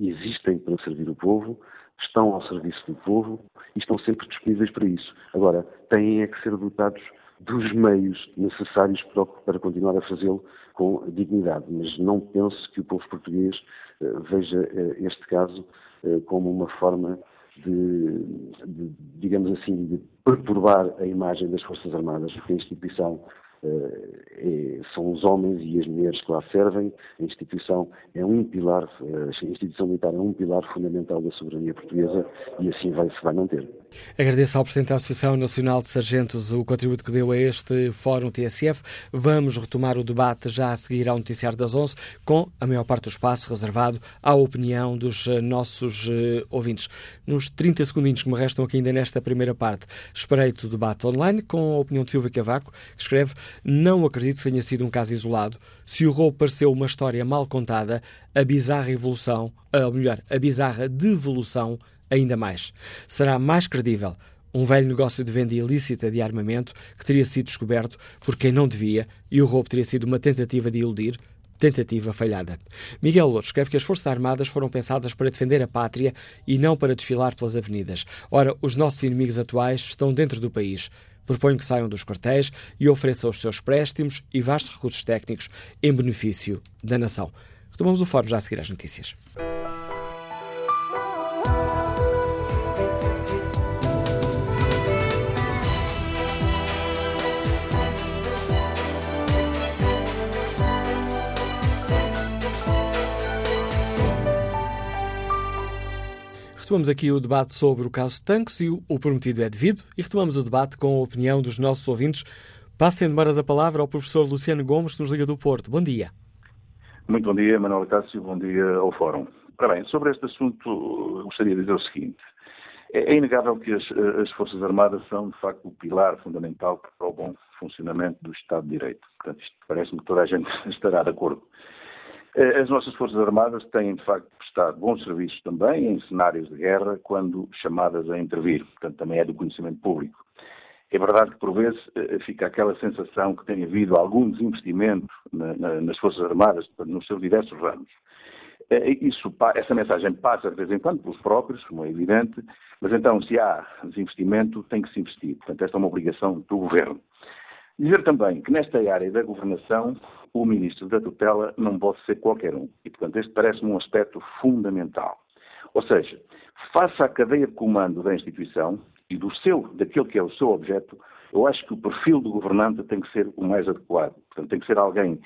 existem para servir o povo, estão ao serviço do povo e estão sempre disponíveis para isso. Agora, têm é que ser dotados dos meios necessários para, continuar a fazê-lo com dignidade. Mas não penso que o povo português uh, veja uh, este caso uh, como uma forma de, de, digamos assim, de perturbar a imagem das Forças Armadas, porque a instituição é, são os homens e as mulheres que lá servem. A instituição é um pilar, a instituição militar é um pilar fundamental da soberania portuguesa e assim vai, se vai manter. Agradeço ao Presidente da Associação Nacional de Sargentos o contributo que deu a este Fórum TSF. Vamos retomar o debate já a seguir ao Noticiário das 11, com a maior parte do espaço reservado à opinião dos nossos uh, ouvintes. Nos 30 segundinhos que me restam aqui ainda nesta primeira parte, espreito o debate online com a opinião de Silvia Cavaco, que escreve não acredito que tenha sido um caso isolado. Se o roubo pareceu uma história mal contada, a bizarra evolução, ou melhor, a bizarra devolução, ainda mais. Será mais credível um velho negócio de venda ilícita de armamento que teria sido descoberto por quem não devia e o roubo teria sido uma tentativa de iludir, tentativa falhada. Miguel Lourdes escreve que as Forças Armadas foram pensadas para defender a pátria e não para desfilar pelas avenidas. Ora, os nossos inimigos atuais estão dentro do país. Proponho que saiam dos quartéis e ofereçam os seus préstimos e vastos recursos técnicos em benefício da nação. Retomamos o fórum já a seguir às notícias. Retomamos aqui o debate sobre o caso Tanques e o prometido é devido e retomamos o debate com a opinião dos nossos ouvintes. Passem de a palavra ao professor Luciano Gomes, que nos Liga do Porto. Bom dia. Muito bom dia, Manuel Cássio. Bom dia ao Fórum. Ora bem, sobre este assunto, gostaria de dizer o seguinte. É, é inegável que as, as, Forças Armadas são, de facto, o pilar fundamental para o bom funcionamento do Estado de Direito. Portanto, isto parece-me que toda a gente estará de acordo. Eh, as nossas Forças Armadas têm, de facto, prestado bons serviços também em cenários de guerra, quando chamadas a intervir. Portanto, também é do conhecimento público. É verdade que, por vezes, eh, fica aquela sensação que tem havido algum desinvestimento nas Forças Armadas, nos seus diversos ramos. Eh, isso, essa mensagem passa de vez em quando pelos próprios, como é evidente, mas então, se há desinvestimento, tem que se investir. Portanto, esta é uma obrigação do Governo. Dizer também que nesta área da governação o ministro da tutela não pode ser qualquer um. E, portanto, este parece-me um aspecto fundamental. Ou seja, face à cadeia de comando da instituição e do seu, daquele que é o seu objeto, eu acho que o perfil do governante tem que ser o mais adequado. Portanto, tem que ser alguém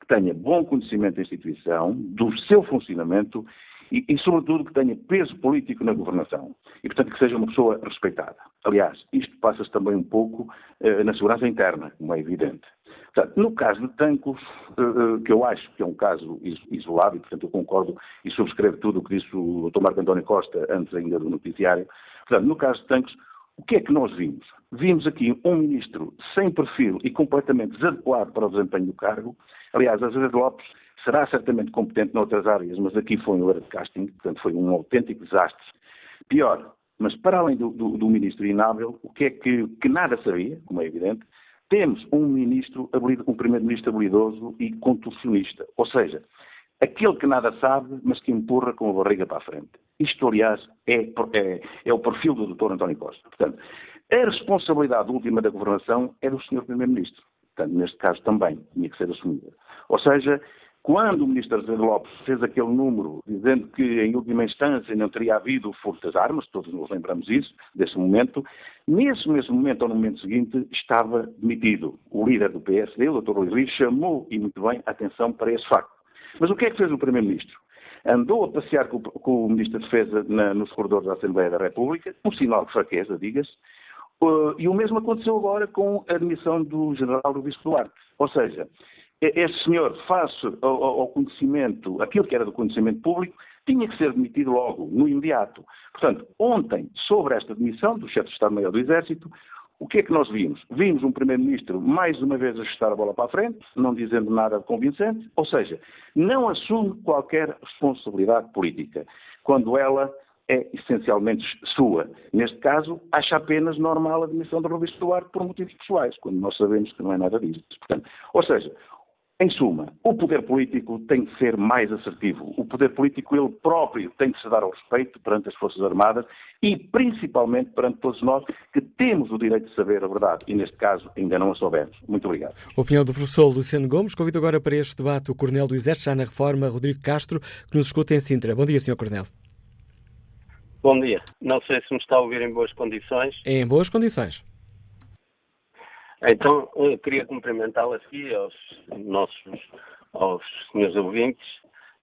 que tenha bom conhecimento da instituição, do seu funcionamento e, e, sobretudo, que tenha peso político na governação. E, portanto, que seja uma pessoa respeitada. Aliás, isto passa-se também um pouco eh, na segurança interna, como é evidente. Portanto, no caso de Tancos, eh, eh, que eu acho que é um caso isolado, e, portanto, eu concordo e subscrevo tudo o que disse o Dr. Marco António Costa antes ainda do noticiário. Portanto, no caso de Tancos, o que é que nós vimos? Vimos aqui um ministro sem perfil e completamente desadequado para o desempenho do cargo. Aliás, Azevedo Lopes será certamente competente noutras áreas, mas aqui foi um erro de casting, portanto foi um autêntico desastre. Pior, mas para além do, do, do ministro inábil, o que é que, que nada sabia, como é evidente, temos um ministro, um primeiro-ministro habilidoso e contorcionista. Ou seja, aquele que nada sabe, mas que empurra com a barriga para a frente. Isto, aliás, é, é, é o perfil do Dr. António Costa. Portanto, a responsabilidade última da governação é do Sr. Primeiro-Ministro. Portanto, neste caso também tinha que ser assumida. Ou seja, Quando o ministro Azevedo Lopes fez aquele número dizendo que, em última instância, não teria havido furto das armas, todos nos lembramos isso, desse momento, nesse mesmo momento, ou no momento seguinte, estava demitido. O líder do PSD, o Dr. Luís Rio, chamou, e muito bem, a atenção para esse facto. Mas o que é que fez o Primeiro-Ministro? Andou a passear com, com, o Ministro da Defesa na, nos corredores da Assembleia da República, um sinal de fraqueza, diga-se, uh, e o mesmo aconteceu agora com a admissão do General Luís Duarte. Ou seja, este senhor, face ao, ao, conhecimento, aquilo que era do conhecimento público, tinha que ser demitido logo, no imediato. Portanto, ontem, sobre esta demissão do chefe de Estado-Maior do Exército, o que é que nós vimos? Vimos um Primeiro-Ministro mais uma vez ajustar a bola para a frente, não dizendo nada convincente, ou seja, não assume qualquer responsabilidade política, quando ela é essencialmente sua. Neste caso, acha apenas normal a demissão de Rubens Duarte por motivos pessoais, quando nós sabemos que não é nada disso. Portanto, ou seja, em suma, o poder político tem que ser mais assertivo. O poder político, ele próprio, tem que se dar ao respeito perante as Forças Armadas e, principalmente, perante todos nós que temos o direito de saber a verdade e, neste caso, ainda não a soubemos. Muito obrigado. Opinião do professor Luciano Gomes. Convido agora para este debate o Coronel do Exército, já na Reforma, Rodrigo Castro, que nos escuta em Sintra. Bom dia, Sr. Coronel. Bom dia. Não sei se me está a ouvir em boas condições. Em boas condições. Então, eu queria cumprimentá-lo aqui aos nossos aos senhores ouvintes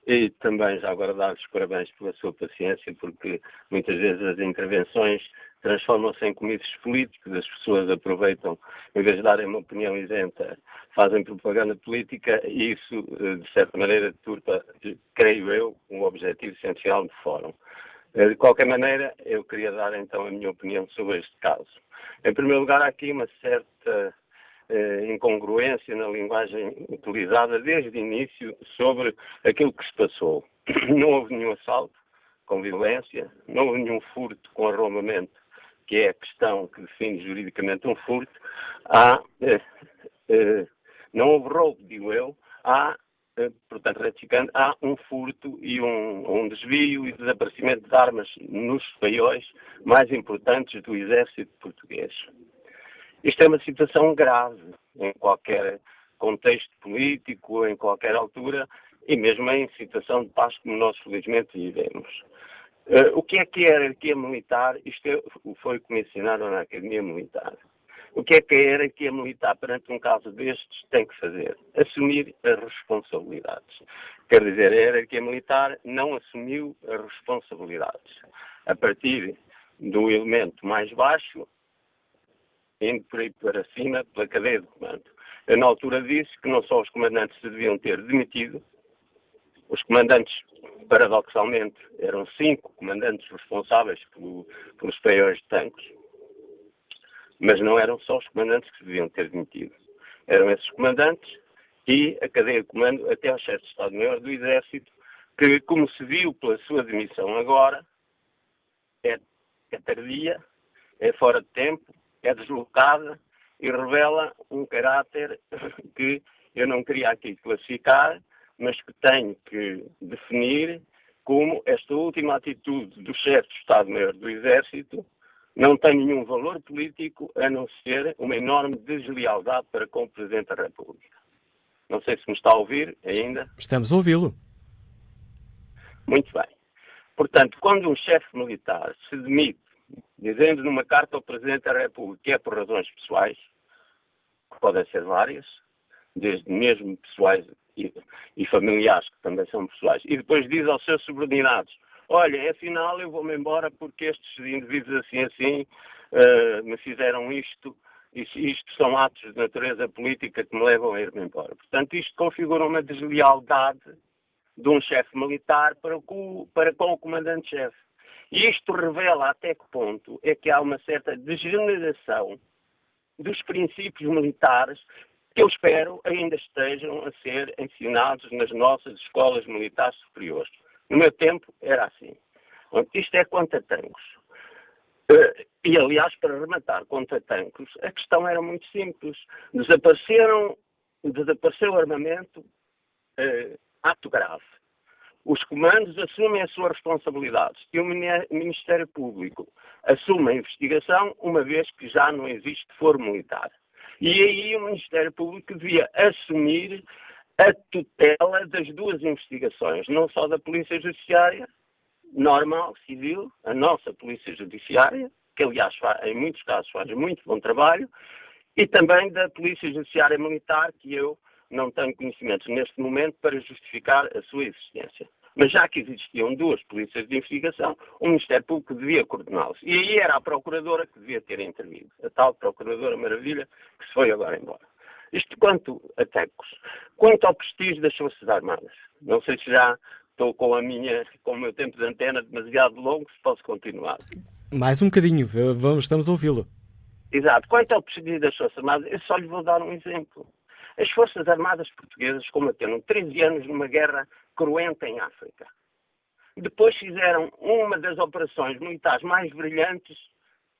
e também já agora dar-lhes parabéns pela sua paciência, porque muitas vezes as intervenções transformam-se em comícios políticos, as pessoas aproveitam, em vez de darem uma opinião isenta, fazem propaganda política e isso, eh, de certa maneira, turpa, creio eu, um objetivo essencial do fórum. Eh, de qualquer maneira, eu queria dar então a minha opinião sobre este caso. Em primeiro lugar, há aqui uma certa eh, incongruência na linguagem utilizada desde o início sobre aquilo que se passou. Não houve nenhum assalto com violência, não houve nenhum furto com arrombamento, que é a questão que define juridicamente um furto. Há, eh, eh, não houve roubo, digo eu, há portanto, retificando, há um furto e um, um, desvio e desaparecimento de armas nos paióis mais importantes do exército português. Isto é uma situação grave em qualquer contexto político, em qualquer altura, e mesmo em situação de paz como nós felizmente vivemos. Uh, o que é que é a hierarquia militar? Isto é, foi comissionado na Academia Militar. O que é que a militar perante um caso destes tem que fazer? Assumir as responsabilidades. Quer dizer, a hierarquia militar não assumiu as responsabilidades. A partir do elemento mais baixo, indo por aí para cima, pela cadeia de comando. Eu, na altura, disse que não só os comandantes se deviam ter demitido, os comandantes, paradoxalmente, eram cinco comandantes responsáveis pelo, pelos paióis de tanques, mas não eram só os comandantes que deviam ter demitido. Eram esses comandantes e a cadeia de comando até ao chefe de Estado-Maior do Exército, que, como se viu pela sua demissão agora, é, é tardia, é fora de tempo, é deslocada e revela um caráter que eu não queria aqui classificar, mas que tenho que definir como esta última atitude do chefe de Estado-Maior do Exército não tem nenhum valor político a não ser uma enorme deslealdade para com o Presidente da República. Não sei se me está a ouvir ainda. Estamos a ouvi-lo. Muito bem. Portanto, quando um chefe militar se demite, dizendo numa carta ao Presidente da República que é por razões pessoais, que podem ser várias, desde mesmo pessoais e, e familiares, que também são pessoais, e depois diz aos seus subordinados: olha, afinal eu vou-me embora porque estes indivíduos assim assim uh, me fizeram isto, isto, isto são atos de natureza política que me levam a ir-me embora. Portanto, isto configura uma deslealdade de um chefe militar para com, para com o comandante-chefe. E isto revela até que ponto é que há uma certa degeneração dos princípios militares que eu espero ainda estejam a ser ensinados nas nossas escolas militares superiores. No meu tempo era assim. Isto é contra tanques. Uh, e, aliás, para rematar contra tanques, a questão era muito simples. Desapareceram, desapareceu armamento, uh, ato grave. Os comandos assumem as suas responsabilidades e o Ministério Público assume a investigação, uma vez que já não existe foro militar. E aí o Ministério Público devia assumir a tutela das duas investigações, não só da Polícia Judiciária, normal, civil, a nossa Polícia Judiciária, que aliás em muitos casos faz muito bom trabalho, e também da Polícia Judiciária Militar, que eu não tenho conhecimentos neste momento para justificar a sua existência. Mas já que existiam duas polícias de investigação, o Ministério Público devia coordená-los. E aí era a Procuradora que devia ter intervido. A tal Procuradora Maravilha que se foi agora embora. Isto quanto a Tecos. Quanto ao prestígio das Forças Armadas. Não sei se já estou com a minha, com o meu tempo de antena demasiado longo, se posso continuar. Mais um bocadinho, vamos, estamos a ouvi-lo. Exato. Quanto ao prestígio das Forças Armadas, eu só lhe vou dar um exemplo. As Forças Armadas Portuguesas combateram 13 anos numa guerra cruenta em África. Depois fizeram uma das operações militares mais brilhantes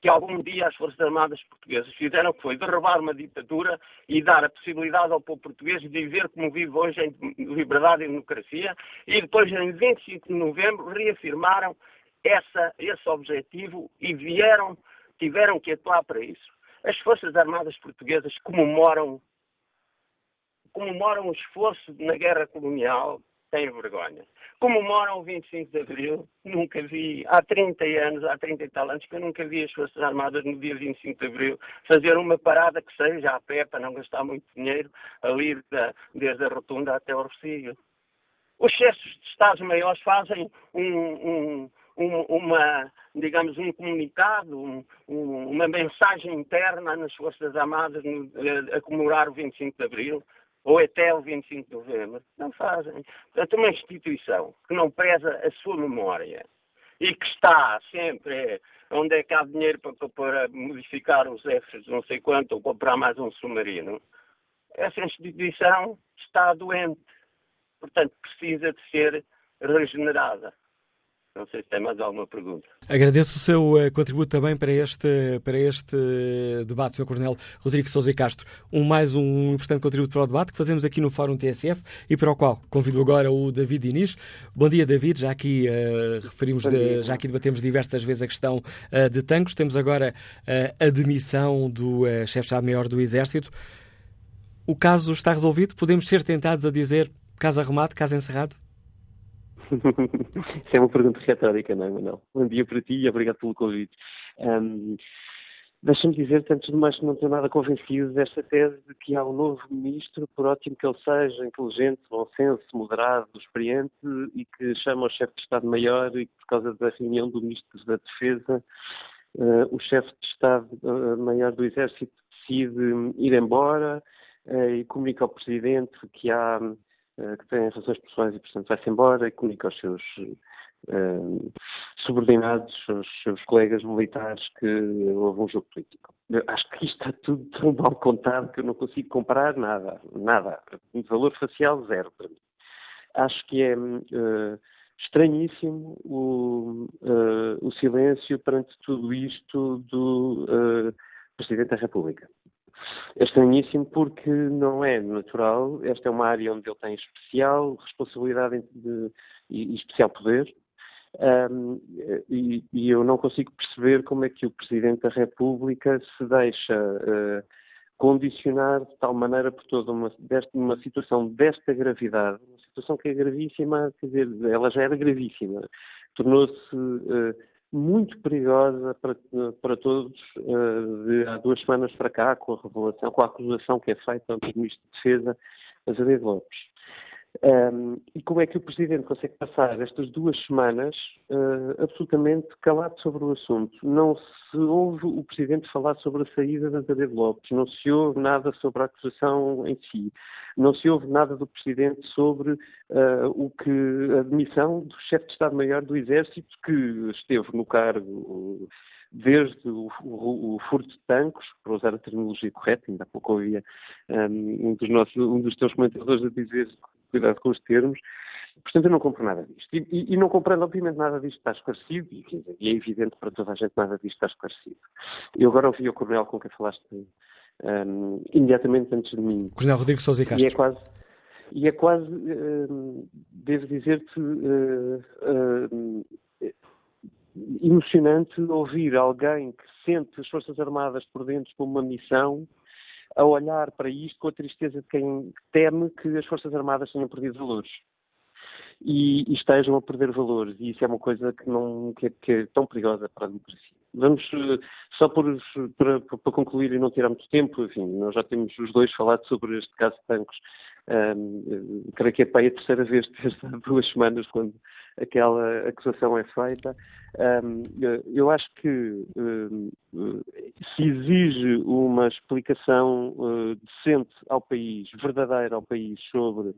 que algum dia as Forças Armadas Portuguesas fizeram, que foi derrubar uma ditadura e dar a possibilidade ao povo português de viver como vive hoje em liberdade e democracia. E depois, em 25 de novembro, reafirmaram essa, esse objetivo e vieram, tiveram que atuar para isso. As Forças Armadas Portuguesas comemoram comemoram o esforço na guerra colonial, têm vergonha. Comemoram o 25 de Abril, nunca vi, há 30 anos, há 30 e tal anos, que eu nunca vi as Forças Armadas no dia 25 de Abril fazer uma parada que seja a pé, para não gastar muito dinheiro, ali da, desde a Rotunda até o Rocio. Os chefes de Estados-Maiores fazem um, um, um, uma, digamos, um comunicado, um, uma mensagem interna nas Forças Armadas no, a, a comemorar o 25 de Abril ou até o 25 de novembro. Não fazem. Portanto, uma instituição que não preza a sua memória e que está sempre é, onde é que há dinheiro para, para modificar os Fs não sei quanto ou comprar mais um submarino, essa instituição está doente. Portanto, precisa de ser regenerada. Não sei se tem mais alguma pergunta. Agradeço o seu uh, contributo também para este, para este debate, Sr. Coronel Rodrigo Sousa e Castro. Um, mais um importante contributo para o debate que fazemos aqui no Fórum TSF e para o qual convido agora o David Inês. Bom dia, David. Já aqui uh, referimos, de, já aqui debatemos diversas vezes a questão uh, de tanques. Temos agora a demissão do chefe de Estado-Maior do Exército. O caso está resolvido? Podemos ser tentados a dizer caso arrumado, caso encerrado? Isso é uma pergunta retórica, não é, Manuel? Bom dia para ti e obrigado pelo convite. Um, Deixa-me dizer, antes de mais, que não estou nada convencido desta tese de que há um novo ministro, por ótimo que ele seja, inteligente, bom senso, moderado, experiente, e que chama o chefe de Estado-Maior e que, por causa da reunião do ministro da Defesa, uh, o chefe de Estado-Maior do Exército decide ir embora uh, e comunica ao Presidente que há eh, que tem razões pessoais e, portanto, vai-se embora e comunica aos seus uh, subordinados, aos seus colegas militares que houve um jogo político. Eu acho que isto está tudo tão mal contado que eu não consigo comprar nada, nada. De valor facial, zero para mim. Acho que é uh, estranhíssimo o, uh, o silêncio perante tudo isto do Presidente da República. É estranhíssimo porque não é natural. Esta é uma área onde ele tem especial responsabilidade de, e, e especial poder. Um, e, e, eu não consigo perceber como é que o Presidente da República se deixa uh, condicionar de tal maneira por toda uma, desta, uma situação desta gravidade, uma situação que é gravíssima, quer dizer, ela já era gravíssima, tornou-se uh, muito perigosa para, para todos de há duas semanas para cá, com a revelação, com a acusação que é feita ao Ministro de Defesa, Azevedo Lopes. Um, e como é que o Presidente consegue passar estas duas semanas uh, absolutamente calado sobre o assunto? Não se ouve o Presidente falar sobre a saída de Azevedo Lopes, não se ouve nada sobre a acusação em si, não se ouve nada do Presidente sobre uh, o que a demissão do chefe de Estado-Maior do Exército, que esteve no cargo desde o, o, o, furto de tanques, para usar a terminologia correta, ainda há pouco ouvia um, um, dos nossos, um dos teus comentadores a dizer cuidado com os termos. Portanto, eu não compro nada disto. E, e, e não comprando, obviamente, nada disto está esclarecido, e, e, é evidente para toda a gente nada disto está esclarecido. Eu agora ouvi o Coronel com quem falaste um, imediatamente antes de mim. Coronel Rodrigo Sousa e Castro. E é quase, e é quase um, devo dizer-te, uh, uh, emocionante ouvir alguém que sente as Forças Armadas por dentro como uma missão a olhar para isto com a tristeza de quem teme que as Forças Armadas tenham perdido valores. E, e estejam a perder valores. E isso é uma coisa que, não, que, é, que é tão perigosa para a democracia. Vamos, eh, só por, para, para, concluir e não tirar muito tempo, enfim, nós já temos os dois falado sobre este caso de Tancos. Um, creio que é para a terceira vez desde há duas semanas, quando aquela acusação é feita. Um, eu acho que um, se exige uma explicação uh, decente ao país, verdadeira ao país, sobre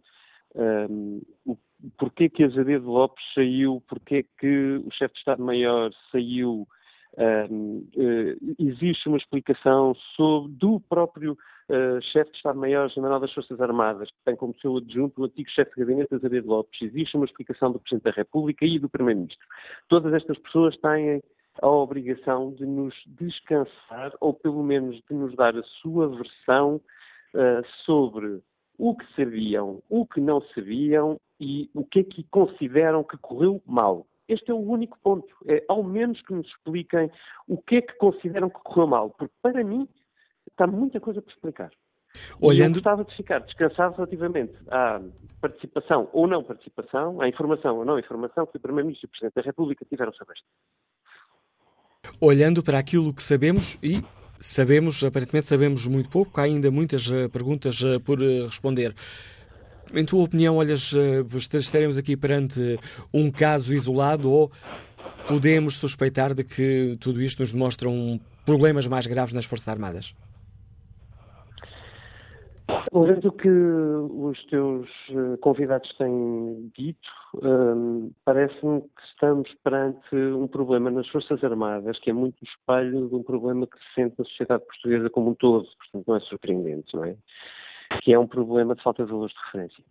o porquê que Azevedo Lopes saiu, porquê que o chefe de Estado-Maior saiu Uh, existe uma explicação sobre, do próprio uh, chefe de Estado-Maior-General das Forças Armadas, que tem como seu adjunto o antigo chefe de gabinete Azevedo Lopes. Existe uma explicação do Presidente da República e do Primeiro-Ministro. Todas estas pessoas têm a obrigação de nos descansar, ou pelo menos de nos dar a sua versão uh, sobre o que sabiam, o que não sabiam e o que é que consideram que correu mal. Este é o único ponto. É, ao menos que nos expliquem o que é que consideram que correu mal. Porque, para mim, está muita coisa por explicar. Olhando... Eu gostava de ficar descansado relativamente à participação ou não participação, à informação ou não informação que o Primeiro-Ministro e o Presidente da República tiveram sobre isto. Olhando para aquilo que sabemos e sabemos, aparentemente sabemos muito pouco, há ainda muitas eh, perguntas eh, por eh, responder em tua opinião, olhas, eh, estaremos aqui perante um caso isolado ou podemos suspeitar de que tudo isto nos demonstra um problemas mais graves nas Forças Armadas? Olhando o que os teus eh, convidados têm dito, um, parece-me que estamos perante um problema nas Forças Armadas que é muito espelho de um problema que se sente na sociedade portuguesa como um todo, portanto não é surpreendente, não é? Que é um problema de falta de valores de referência.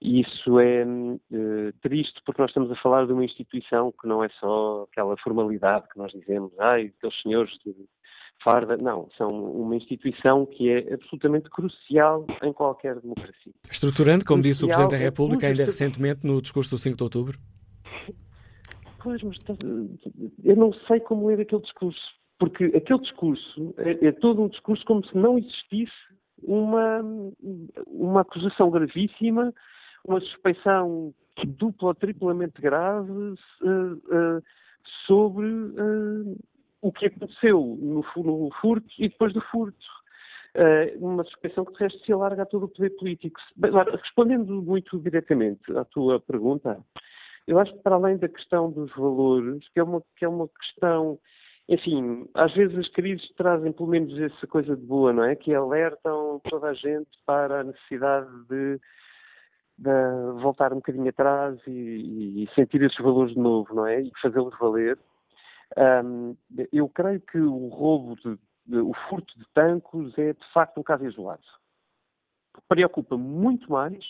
E isso é uh, triste porque nós estamos a falar de uma instituição que não é só aquela formalidade que nós dizemos, ai, aqueles senhores de farda. Não, são uma instituição que é absolutamente crucial em qualquer democracia. Estruturante, como crucial disse o Presidente da República ainda recentemente no discurso do 5 de outubro? Pois, mas tá, eu não sei como ler aquele discurso, porque aquele discurso é, é todo um discurso como se não existisse uma, uma acusação gravíssima, uma suspeição dupla ou triplamente grave uh, uh, sobre uh, o que aconteceu no, no, furto e depois do furto. uma suspeição que de resto se alarga a todo o poder político. Bem, respondendo muito diretamente à tua pergunta, eu acho que para além da questão dos valores, que é uma, que é uma questão enfim, às vezes as crises trazem pelo menos essa coisa de boa, não é? Que alertam toda a gente para a necessidade de, de voltar um bocadinho atrás e, e, sentir esses valores de novo, não é? E fazê-los valer. Um, eu creio que o roubo, de, de, o furto de tancos é de facto um caso isolado. Preocupa muito mais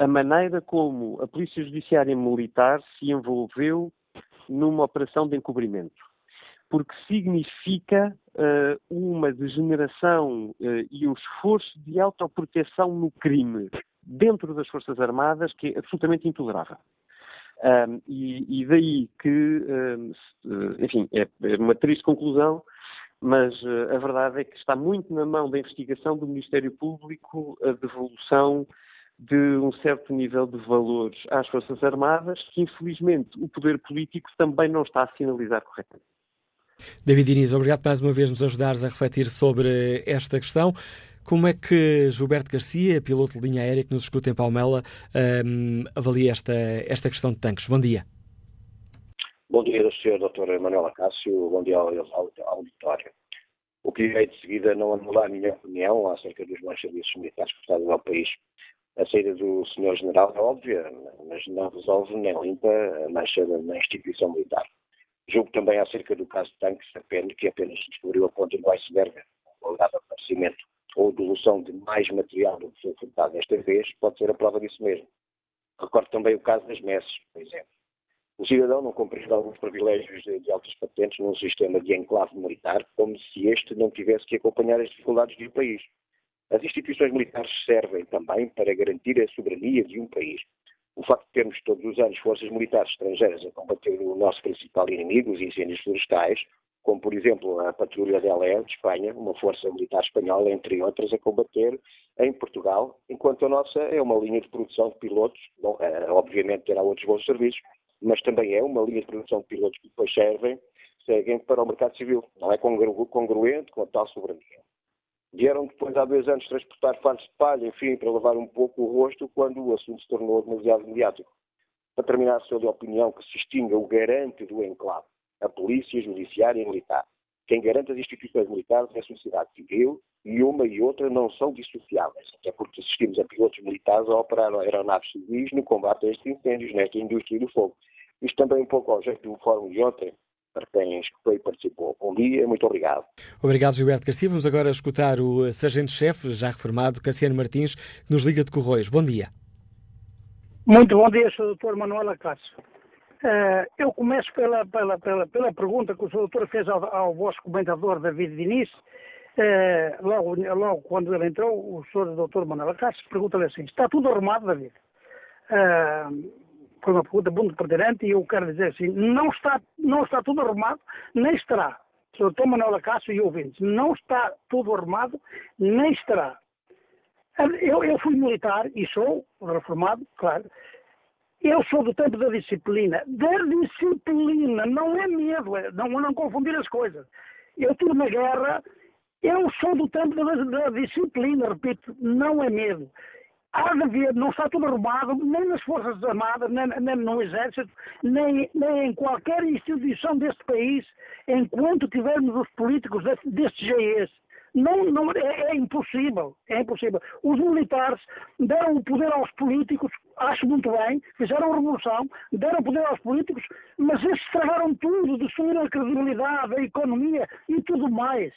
a maneira como a Polícia Judiciária Militar se envolveu numa operação de encobrimento porque significa uh, uma degeneração uh, e um esforço de autoproteção no crime dentro das Forças Armadas que é absolutamente intolerável. Um, e, e, daí que, um, enfim, é, é, uma triste conclusão, mas a verdade é que está muito na mão da investigação do Ministério Público a devolução de um certo nível de valores às Forças Armadas que, infelizmente, o poder político também não está a sinalizar corretamente. David Diniz, obrigado mais uma vez nos ajudares a refletir sobre esta questão. Como é que Gilberto Garcia, piloto de linha aérea que nos escuta em Palmela, um, avalia esta, esta questão de tanques? Bom dia. Bom dia, Sr. Dr. Manuel Acácio. Bom dia ao, auditório. O que é de seguida não anular a minha opinião acerca dos bons serviços militares prestados ao país. A saída do Sr. General é óbvia, mas não resolve nem limpa a mancha na instituição militar. Julgo também acerca do caso de tanques, apenas, que apenas descobriu a ponta do iceberg, o alegado aparecimento ou devolução de mais material do que foi furtado desta vez, pode ser a prova disso mesmo. Recordo também o caso das messes, por exemplo. O cidadão não compreende alguns privilégios de, de altas patentes num sistema de enclave militar, como se este não tivesse que acompanhar as dificuldades de um país. As instituições militares servem também para garantir a soberania de um país o facto de termos todos os anos forças militares estrangeiras a combater o nosso principal inimigo, os incêndios florestais, como por exemplo a Patrulha de Alé, de Espanha, uma força militar espanhola, entre outras, a combater em Portugal, enquanto a nossa é uma linha de produção de pilotos, bom, é, obviamente terá outros bons serviços, mas também é uma linha de produção de pilotos que depois servem, seguem para o mercado civil. Não é congru congruente com a tal soberania. Vieram depois, há dois anos, transportar fardos de palha, enfim, para lavar um pouco o rosto, quando o assunto se tornou demasiado mediático. Para terminar, sou de opinião que se extinga o garante do enclave, a polícia judiciária e militar. Quem garante as instituições militares é a sociedade civil e uma e outra não são dissociáveis, até porque assistimos a pilotos militares a operar aeronaves civis no combate a estes incêndios nesta indústria do fogo. Isto também um pouco ao jeito do fórum de ontem, para quem escutou e participou. Bom dia, muito obrigado. Obrigado, Gilberto Garcia. Vamos agora escutar o sargento-chefe, já reformado, Cassiano Martins, que nos liga de Corroios. Bom dia. Muito bom dia, Sr. Dr. Manuel Acácio. Uh, eu começo pela, pela, pela, pela, pergunta que o Sr. Doutor fez ao, ao vosso comentador David Diniz. Uh, logo, logo quando ele entrou, o Sr. Doutor Manuel Acácio pergunta-lhe assim: está tudo arrumado, David? Uh, foi uma pergunta muito pertinente e eu quero dizer assim: não está, não está tudo arrumado, nem estará. Sr. Doutor Manuel Acácio e ouvintes, não está tudo arrumado, nem estará. Eu, eu fui militar e sou reformado, claro. Eu sou do tempo da disciplina. Da disciplina, não é medo, é, não, não confundir as coisas. Eu estive na guerra, eu sou do tempo da, da disciplina, repito, não é medo. Há de haver, não está tudo arrumado, nem nas Forças Armadas, nem, nem no Exército, nem, nem, em qualquer instituição deste país, enquanto tivermos os políticos destes GEs não, não, é, é, impossível, é impossível. Os militares deram o poder aos políticos, acho muito bem, fizeram a revolução, deram o poder aos políticos, mas eles estragaram tudo, destruíram a credibilidade, a economia e tudo mais.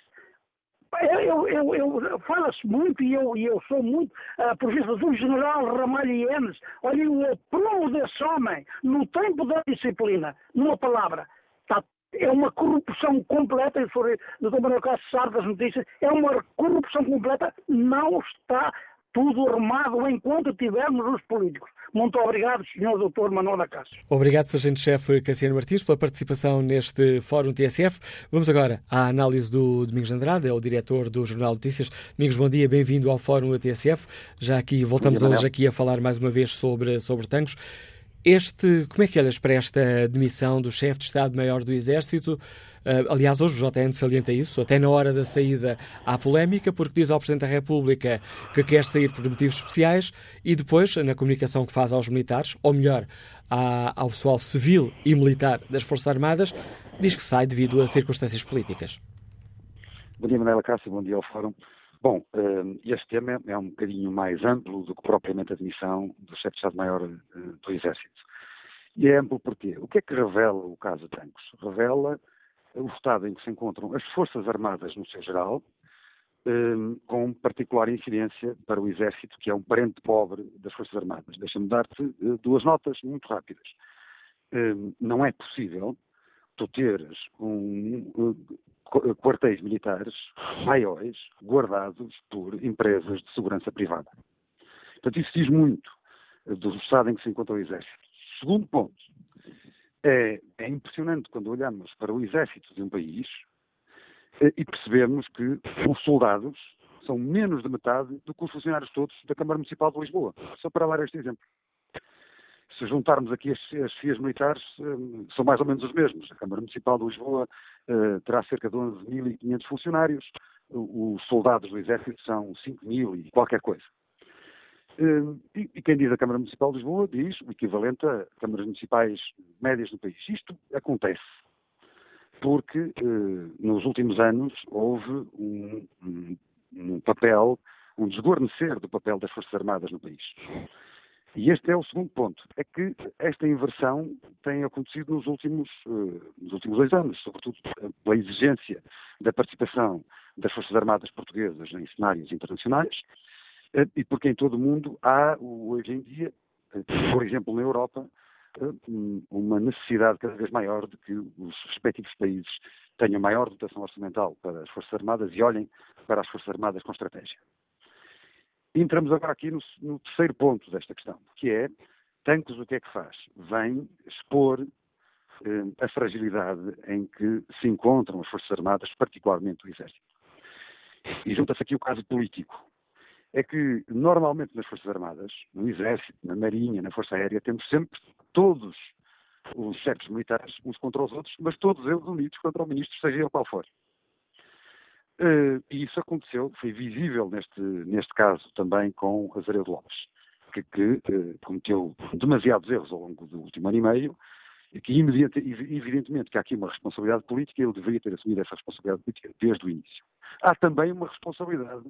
Eu, eu, eu, Fala-se muito e eu, eu sou muito uh, por vista do general Ramalho Ienes. Olha, o aprumo desse homem no tempo da disciplina, numa palavra, está é uma corrupção completa, e for do Dr. Manuel Castro sabe das notícias, é uma corrupção completa, não está tudo armado enquanto tivermos os políticos. Muito obrigado, Sr. Dr. Manuel da Castro. Obrigado, Sargento-Chefe Cassiano Martins, pela participação neste Fórum TSF. Vamos agora à análise do Domingos Andrade, é o diretor do Jornal Notícias. Domingos, bom dia, bem-vindo ao Fórum TSF. Já aqui, voltamos dia, hoje aqui a falar mais uma vez sobre, sobre tanques. Este, como é que olhas para esta demissão do chefe de Estado-Maior do Exército? Uh, aliás, hoje o JN salienta isso, até na hora da saída há polémica, porque diz ao Presidente da República que quer sair por motivos especiais e depois, na comunicação que faz aos militares, ou melhor, à, ao pessoal civil e militar das Forças Armadas, diz que sai devido a circunstâncias políticas. Bom dia, Manela Cássio, bom dia ao Fórum. Bom, eh, este tema é um bocadinho mais amplo do que propriamente a admissão do chefe de Estado-Maior eh, do Exército. E é amplo porquê? O que é que revela o caso Tancos? Revela o estado em que se encontram as Forças Armadas no seu geral, eh, com particular incidência para o Exército, que é um parente pobre das Forças Armadas. Deixa-me dar-te duas notas muito rápidas. Não é possível tu teres um, quartéis militares maiores guardados por empresas de segurança privada. Portanto, isso diz muito do estado em que se encontra o Exército. Segundo ponto, é, é impressionante quando olhamos para o Exército de um país eh, e percebemos que os soldados são menos de metade do que os funcionários todos da Câmara Municipal de Lisboa. Só para dar este exemplo se juntarmos aqui as, as FIAs militares, um, são mais ou menos os mesmos. A Câmara Municipal de Lisboa uh, terá cerca de 11.500 funcionários, os soldados do Exército são 5.000 e qualquer coisa. Uh, e, e, quem diz a Câmara Municipal de Lisboa diz o equivalente a câmaras municipais médias no país. Isto acontece porque uh, nos últimos anos houve um, um, um papel, um desguarnecer do papel das Forças Armadas no país. E este é o segundo ponto, é que esta inversão tem acontecido nos últimos, uh, nos últimos dois anos, sobretudo pela exigência da participação das Forças Armadas Portuguesas em cenários internacionais, uh, e porque em todo o mundo há, hoje em dia, uh, por exemplo na Europa, uma necessidade cada vez maior de que os respectivos países tenham maior dotação orçamental para as Forças Armadas e olhem para as Forças Armadas com estratégia. Entramos agora aqui no, no, terceiro ponto desta questão, que é Tancos o que é que faz? Vem expor a fragilidade em que se encontram as Forças Armadas, particularmente o Exército. E junta-se aqui o caso político. É que, normalmente, nas Forças Armadas, no Exército, na Marinha, na Força Aérea, temos sempre todos os chefes militares uns contra os outros, mas todos eles unidos contra o ministro, seja ele qual for. Uh, e isso aconteceu, foi visível neste, neste caso também com Azaredo Lopes, que, que uh, cometeu demasiados erros ao longo do último ano e meio, e que evidentemente que há aqui uma responsabilidade política e ele deveria ter assumido essa responsabilidade política desde o início. Há também uma responsabilidade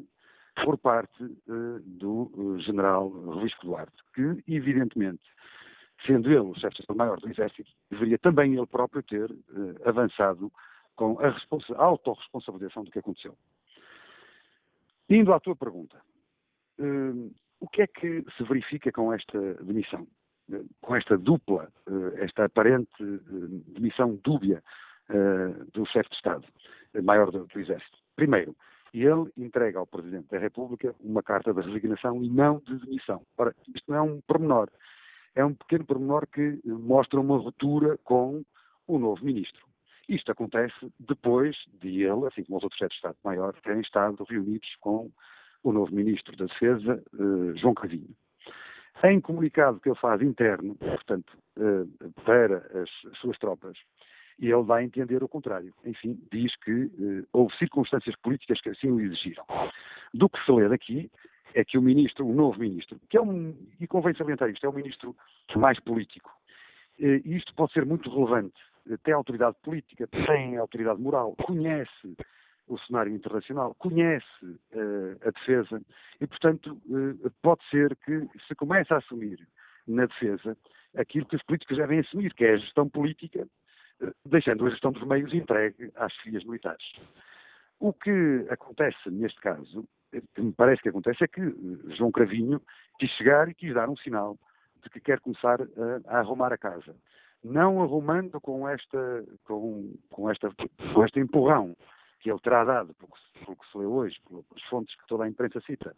por parte uh, do general Ruisco Duarte, que evidentemente sendo ele o chefe de Estado-Maior do Exército, deveria também ele próprio ter avançado com a, a autorresponsabilização do que aconteceu. Indo à tua pergunta, uh, o que é que se verifica com esta demissão? Com esta dupla, esta aparente demissão dúbia do chefe de Estado, maior do, do Exército? Primeiro, ele entrega ao Presidente da República uma carta de resignação e não de demissão. Ora, isto não é um pormenor é um pequeno pormenor que mostra uma ruptura com o novo ministro. Isto acontece depois de ele, assim como os outros chefes de Estado-Maior, terem estado reunidos com o novo ministro da Defesa, uh, João Cravinho. Em comunicado que ele faz interno, portanto, uh, para as, as, suas tropas, e ele a entender o contrário. Enfim, diz que uh, houve circunstâncias políticas que assim o exigiram. Do que se lê daqui é que o ministro, o novo ministro, que é um, e convém salientar isto, é um ministro mais político. E isto pode ser muito relevante. Tem autoridade política, tem autoridade moral, conhece o cenário internacional, conhece uh, a defesa e, portanto, uh, pode ser que se comece a assumir na defesa aquilo que os políticos devem assumir, que é a gestão política, uh, deixando a gestão dos meios entregue às filhas militares. O que acontece neste caso que me parece que acontece é que João Cravinho quis chegar e quis dar um sinal de que quer começar a, a arrumar a casa. Não arrumando com esta, com, com, esta, com este empurrão que ele terá dado, pelo que, pelo que se lê hoje, pelas fontes que toda a imprensa cita,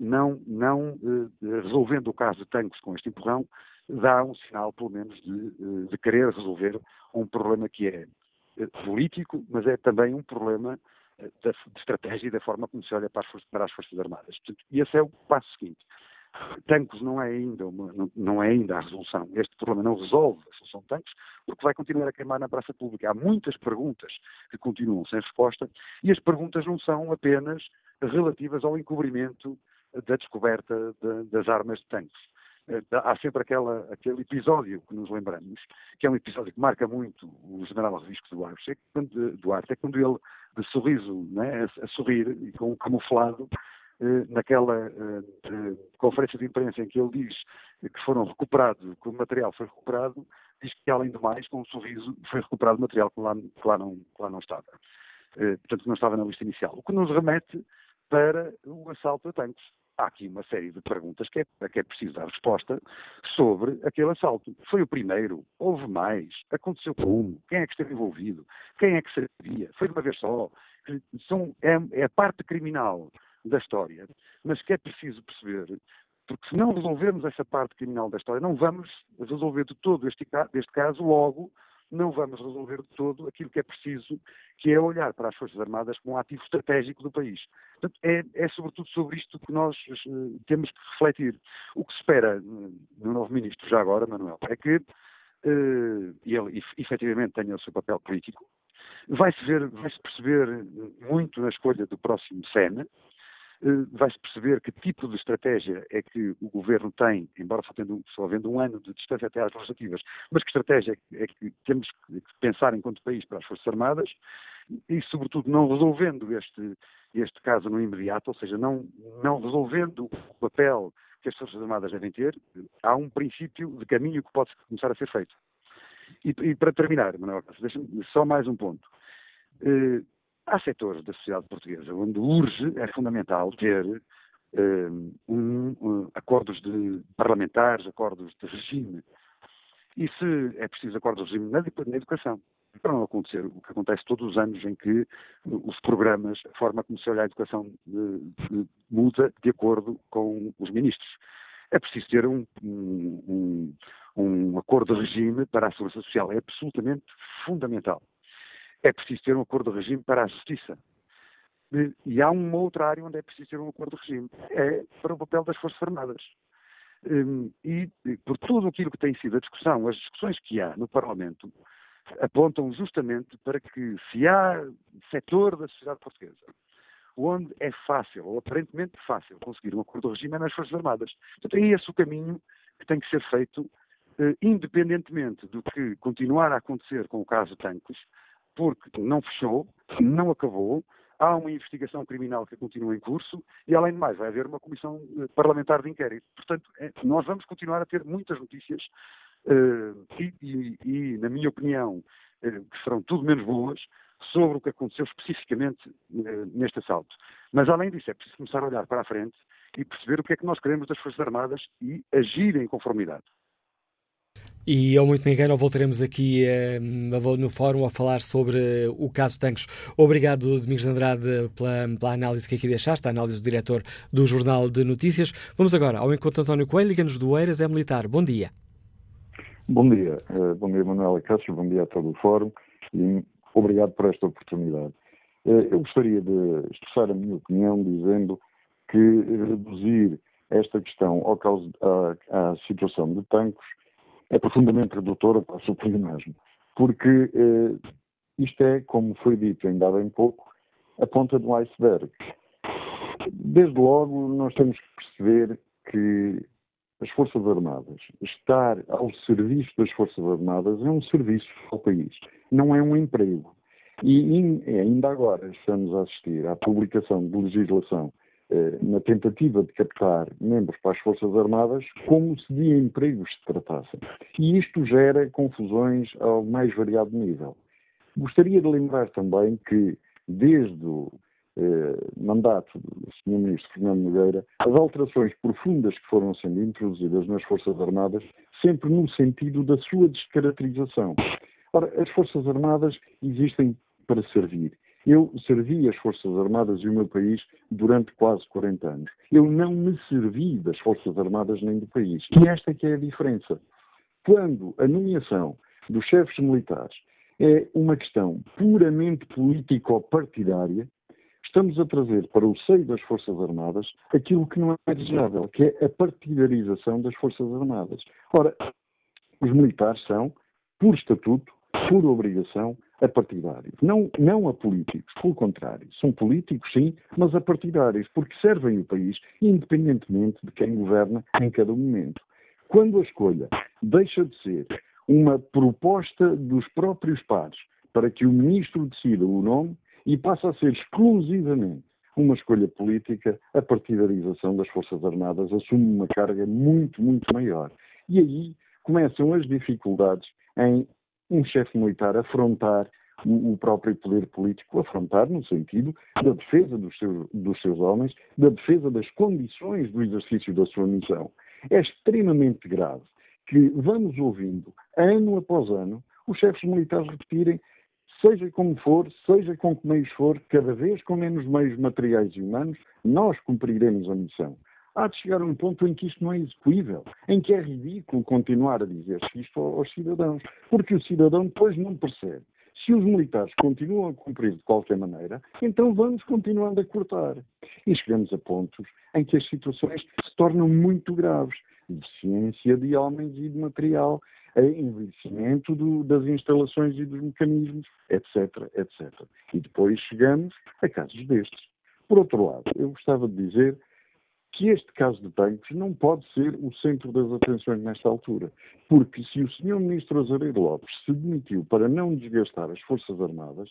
não, não eh, resolvendo o caso de Tancos com este empurrão, dá um sinal, pelo menos, de, eh, de querer resolver um problema que é político, mas é também um problema da, de estratégia e da forma como se olha para as, forças, para as Forças Armadas. E esse é o passo seguinte. Tancos não é, ainda uma, não, não, é ainda a resolução. Este problema não resolve a solução de tancos, porque vai continuar a queimar na praça pública. Há muitas perguntas que continuam sem resposta e as perguntas não são apenas relativas ao encobrimento da descoberta de, das armas de tanques. Eh, há sempre aquela, aquele episódio que nos lembramos, que é um episódio que marca muito o general Risco Duarte, é quando, Duarte, é quando ele, de sorriso, né, a, a sorrir e com um camuflado, naquela eh, conferência de imprensa em que ele diz que foram recuperados, que o material foi recuperado, diz que, além do mais, com um sorriso, foi recuperado material que lá, que lá, não, que lá não estava. portanto, não estava na lista inicial. O que nos remete para o assalto a tanques há aqui uma série de perguntas que é, que é preciso dar resposta sobre aquele assalto. Foi o primeiro? Houve mais? Aconteceu como? Quem é que esteve envolvido? Quem é que sabia? Foi de uma vez só? São, é, é a parte criminal da história, mas que é preciso perceber porque se não resolvermos essa parte criminal da história, não vamos resolver de todo este, este caso logo não vamos resolver de todo aquilo que é preciso, que é olhar para as Forças Armadas como um ativo estratégico do país. Portanto, é, é sobretudo sobre isto que nós uh, temos que refletir. O que se espera uh, no novo Ministro, já agora, Manuel, é que uh, ele efetivamente tenha o seu papel político, vai-se vai-se perceber muito na escolha do próximo SENA, eh, vai-se perceber que tipo de estratégia é que o governo tem, embora só, tendo, só havendo um ano de distância até às legislativas, mas que estratégia é que temos que pensar enquanto país para as Forças Armadas e, sobretudo, não resolvendo este, este caso no imediato, ou seja, não, não resolvendo o papel que as Forças Armadas devem ter, há um princípio de caminho que pode começar a ser feito. E, e para terminar, Manuel, deixa-me só mais um ponto. Eh, Há setores da sociedade portuguesa onde urge, é fundamental ter um, um, acordos de parlamentares, acordos de regime. E se é preciso acordos de regime na, na educação, para não acontecer o que acontece todos os anos em que os programas, a forma como se olha a educação muda de acordo com os ministros. É preciso ter um, um, um acordo de regime para a segurança social. É absolutamente fundamental. É preciso ter um acordo de regime para a justiça. E há uma outra área onde é preciso ter um acordo de regime. É para o papel das Forças Armadas. Hum, e por tudo aquilo que tem sido a discussão, as discussões que há no Parlamento, apontam justamente para que se há setor da sociedade portuguesa onde é fácil, ou aparentemente fácil, conseguir um acordo de regime é nas Forças Armadas. Portanto, é esse o caminho que tem que ser feito, eh, independentemente do que continuar a acontecer com o caso Tancos, porque não fechou, não acabou, há uma investigação criminal que continua em curso e, além de mais, vai haver uma comissão eh, parlamentar de inquérito. Portanto, é, nós vamos continuar a ter muitas notícias uh, e, e, e, na minha opinião, uh, que serão tudo menos boas sobre o que aconteceu especificamente neste assalto. Mas, além disso, é preciso começar a olhar para a frente e perceber o que é que nós queremos das Forças Armadas e agir em conformidade. E ao muito ninguém, voltaremos aqui eh, no fórum a falar sobre o caso Tanques. Obrigado, Domingos Andrade, pela, pela, análise que aqui deixaste, a análise do diretor do Jornal de Notícias. Vamos agora ao encontro António Coelho, liga-nos do Eiras, é militar. Bom dia. Bom dia. Uh, bom dia, Manuela Cássio. Bom dia a todo o fórum e obrigado por esta oportunidade. Uh, eu gostaria de expressar a minha opinião dizendo que reduzir esta questão ao causa, à, à situação de Tancos é profundamente redutora para sua mesmo. Porque eh, isto é, como foi dito ainda há bem pouco, a ponta do iceberg. Desde logo, nós temos que perceber que as Forças Armadas, estar ao serviço das Forças Armadas é um serviço ao país, não é um emprego. E ainda agora estamos a assistir à publicação de legislação na tentativa de captar membros para as Forças Armadas como se de empregos se tratassem. E isto gera confusões ao mais variado nível. Gostaria de lembrar também que, desde o eh, mandato do Sr. Ministro Fernando Nogueira, as alterações profundas que foram sendo introduzidas nas Forças Armadas, sempre no sentido da sua descaracterização. Ora, as Forças Armadas existem para servir eu servi as Forças Armadas e o meu país durante quase 40 anos. Eu não me servi das Forças Armadas nem do país. E esta é que é a diferença. Quando a nomeação dos chefes militares é uma questão puramente político-partidária, estamos a trazer para o seio das Forças Armadas aquilo que não é desejável, que é a partidarização das Forças Armadas. Ora, os militares são, por estatuto, por obrigação, a partidários. Não, não a políticos, pelo contrário. São políticos, sim, mas a partidários, porque servem o país independentemente de quem governa em cada momento. Quando a escolha deixa de ser uma proposta dos próprios pares para que o ministro decida o nome e passa a ser exclusivamente uma escolha política, a partidarização das Forças Armadas assume uma carga muito, muito maior. E aí começam as dificuldades em um chefe militar afrontar o próprio poder político, afrontar no sentido da defesa dos seus, dos seus homens, da defesa das condições do exercício da sua missão. É extremamente grave que vamos ouvindo, ano após ano, os chefes militares repetirem, seja como for, seja com que meios for, cada vez com menos meios materiais e humanos, nós cumpriremos a missão há de chegar a um ponto em que isto não é execuível, em que é ridículo continuar a dizer isto aos cidadãos, porque o cidadão depois não percebe. Se os militares continuam a cumprir de qualquer maneira, então vamos continuando a cortar. E chegamos a pontos em que as situações se tornam muito graves. Deficiência de homens e de material, envelhecimento do, das instalações e dos mecanismos, etc, etc. E depois chegamos a casos destes. Por outro lado, eu gostava de dizer que este caso de bancos não pode ser o centro das atenções nesta altura. Porque se o Sr. Ministro Azareiro Lopes se demitiu para não desgastar as Forças Armadas,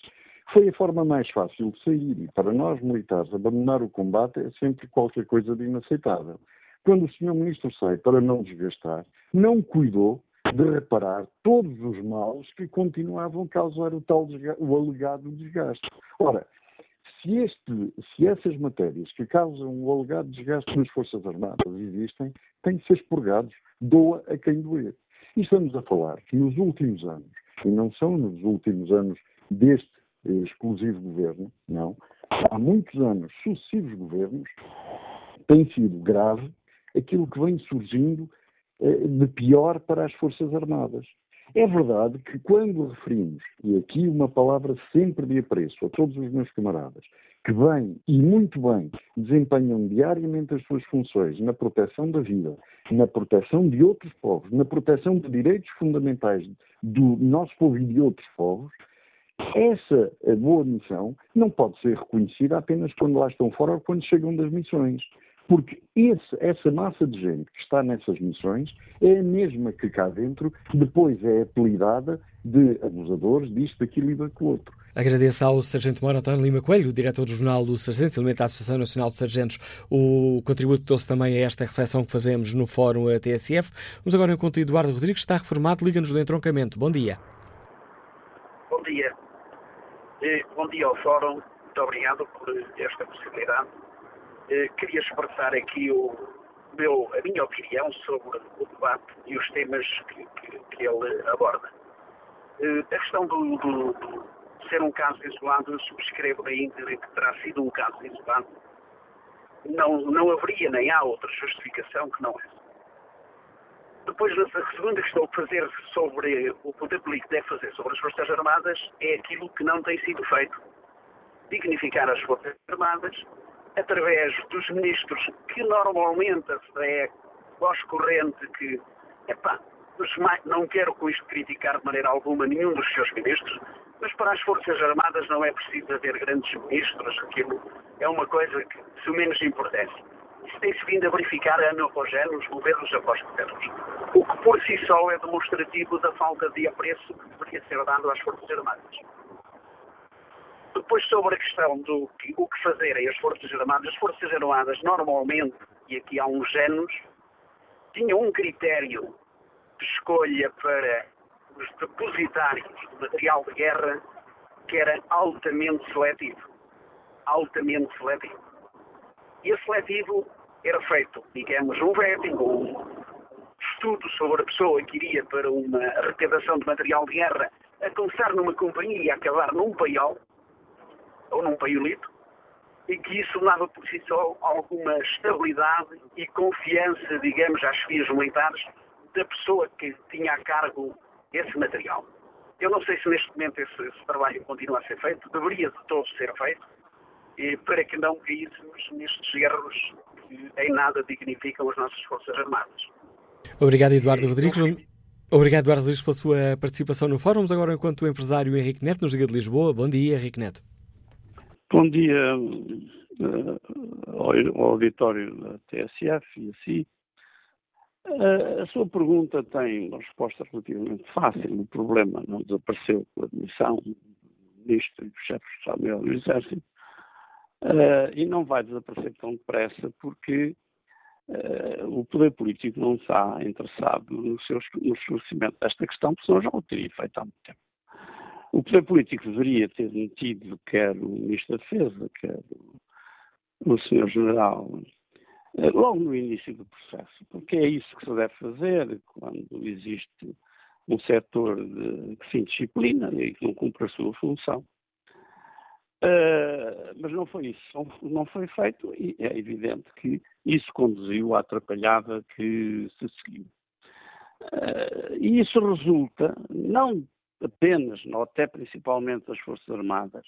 foi a forma mais fácil de sair. E para nós militares, abandonar o combate é sempre qualquer coisa de inaceitável. Quando o Sr. Ministro sai para não desgastar, não cuidou de reparar todos os males que continuavam a causar o tal o alegado desgaste. Ora, se, este, se essas matérias que causam o alegado desgaste nas Forças Armadas existem, têm que ser expurgados, doa a quem doer. E estamos a falar que nos últimos anos, e não são nos últimos anos deste eh, exclusivo governo, não, há muitos anos, sucessivos governos, tem sido grave aquilo que vem surgindo de pior para as Forças Armadas. É verdade que quando referimos, e aqui uma palavra sempre de apreço a todos os meus camaradas, que bem e muito bem desempenham diariamente as suas funções na proteção da vida, na proteção de outros povos, na proteção de direitos fundamentais do nosso povo e de outros povos, essa boa missão não pode ser reconhecida apenas quando lá estão fora ou quando chegam das missões. Porque esse, essa massa de gente que está nessas missões é a mesma que cá dentro depois é apelidada de abusadores disto, daquilo e daquilo outro. Agradeço ao Sargento Moro António Lima Coelho, diretor do Jornal do Sargento, elemento da Associação Nacional de Sargentos, o contributo trouxe também a esta reflexão que fazemos no Fórum TSF. Vamos agora encontrar Eduardo Rodrigues, que está reformado, liga-nos do entroncamento. Bom dia. Bom dia. Bom dia ao Fórum, muito obrigado por esta possibilidade. Queria expressar aqui o meu, a minha opinião sobre o debate e os temas que, que, que ele aborda. A questão do, do, do, ser um caso isolado, eu subscrevo da íntegra que terá sido um caso isolado. Não, não haveria nem há outra justificação que não essa. Depois, a segunda questão que fazer sobre o poder político deve fazer sobre as Forças Armadas é aquilo que não tem sido feito. Dignificar as Forças Armadas através dos ministros que normalmente é voz corrente que, epá, não quero com isto criticar de maneira alguma nenhum dos seus ministros, mas para as Forças Armadas não é preciso haver grandes ministros, aquilo é uma coisa que, de menos importância. Isso tem-se vindo a verificar ano após ano, os governos após governos. O que por si só é demonstrativo da falta de apreço que deveria ser dado às Forças Armadas. Depois, sobre a questão do que, o que fazerem as Forças Armadas, as Forças Armadas normalmente, e aqui há uns anos, tinham um critério de escolha para os depositários de material de guerra que era altamente seletivo. Altamente seletivo. E esse seletivo era feito, digamos, um vetting, um estudo sobre a pessoa que iria para uma arrecadação de material de guerra, a começar numa companhia e acabar num paiol, ou num paiolito, e que isso dava por si só alguma estabilidade e confiança, digamos, às fias militares da pessoa que tinha a cargo esse material. Eu não sei se neste momento esse, esse trabalho continua a ser feito, deveria de todo ser feito, e para que não caíssemos nestes erros que em nada dignificam as nossas Forças Armadas. Obrigado, Eduardo Rodrigues. Obrigado, Eduardo Rodrigues, pela sua participação no fórum. Agora, enquanto o empresário Henrique Neto, nos Liga de Lisboa. Bom dia, Henrique Neto. Bom dia uh, ao auditório da TSF e assim. Uh, a sua pergunta tem uma resposta relativamente fácil. O problema não desapareceu com a admissão do ministro e do chefe de Estado-Maior do Exército uh, e não vai desaparecer tão depressa porque o poder político não está interessado no, seu, no esclarecimento desta questão, porque senão já o teria feito há muito tempo. O poder político deveria ter metido quer o Ministro da Defesa, quer o, o. General eh, logo no início do processo, porque é isso que se deve fazer quando existe um setor de, que se indisciplina e que não cumpre a sua função. Uh, mas não foi isso, não foi feito e é evidente que isso conduziu à atrapalhada que se seguiu. Uh, e isso resulta não apenas, ou até principalmente das Forças Armadas,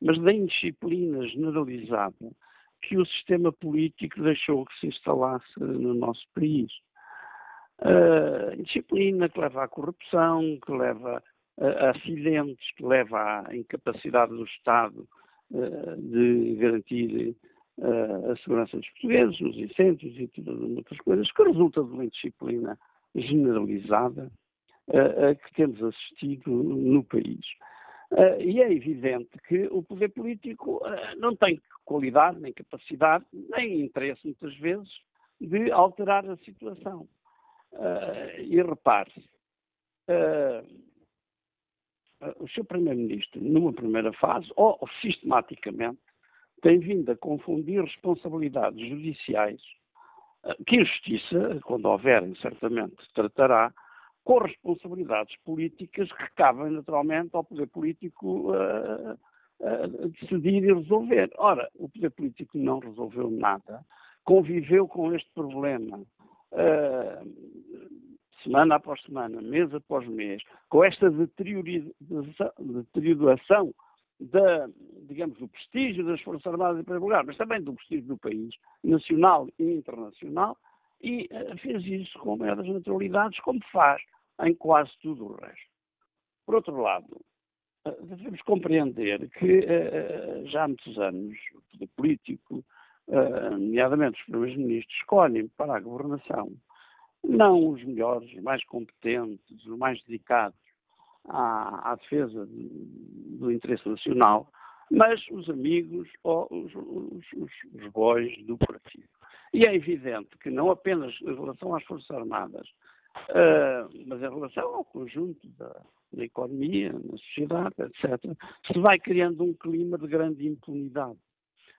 mas da indisciplina generalizada que o sistema político deixou que se instalasse no nosso país. Uh, disciplina que leva à corrupção, que leva a, acidentes, que leva à incapacidade do Estado uh, de garantir uh, a segurança dos portugueses, nos incêndios e todas outras coisas, que resulta de uma indisciplina generalizada uh, que temos assistido no país. Uh, e é evidente que o poder político uh, não tem qualidade, nem capacidade, nem interesse, muitas vezes, de alterar a situação. Uh, e repare-se, o seu Primeiro-Ministro, numa primeira fase, ou, ou, sistematicamente, tem vindo a confundir responsabilidades judiciais, que a Justiça, quando houverem, certamente tratará, com responsabilidades políticas que cabem naturalmente ao poder político uh, uh, decidir e resolver. Ora, o poder político não resolveu nada, conviveu com este problema uh, semana após semana, mês após mês, com esta deterioração da, digamos, do prestígio das Forças Armadas em primeiro lugar, mas também do prestígio do país, nacional e internacional, e uh, fez isso com maiores naturalidades, como faz em quase tudo o resto. Por outro lado, uh, devemos compreender que uh, já há muitos anos o poder político, nomeadamente os primeiros ministros, escolhem para a governação não os melhores, os mais competentes, os mais dedicados à, à defesa do interesse nacional, mas os amigos ou os, os, os bois do partido. E é evidente que não apenas em relação às Forças Armadas, uh, mas em relação ao conjunto da, da economia, na sociedade, etc., se vai criando um clima de grande impunidade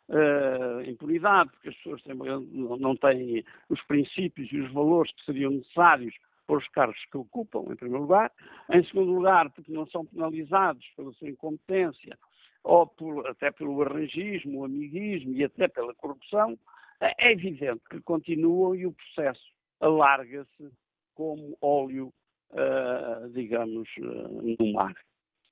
uh, impunidade, porque as pessoas têm, não têm os princípios e os valores que seriam necessários para os cargos que ocupam, em primeiro lugar. Em segundo lugar, porque não são penalizados pela sua incompetência ou por, até pelo arrangismo, o amiguismo e até pela corrupção. É evidente que continuam e o processo alarga-se como óleo, uh, digamos, uh, no mar.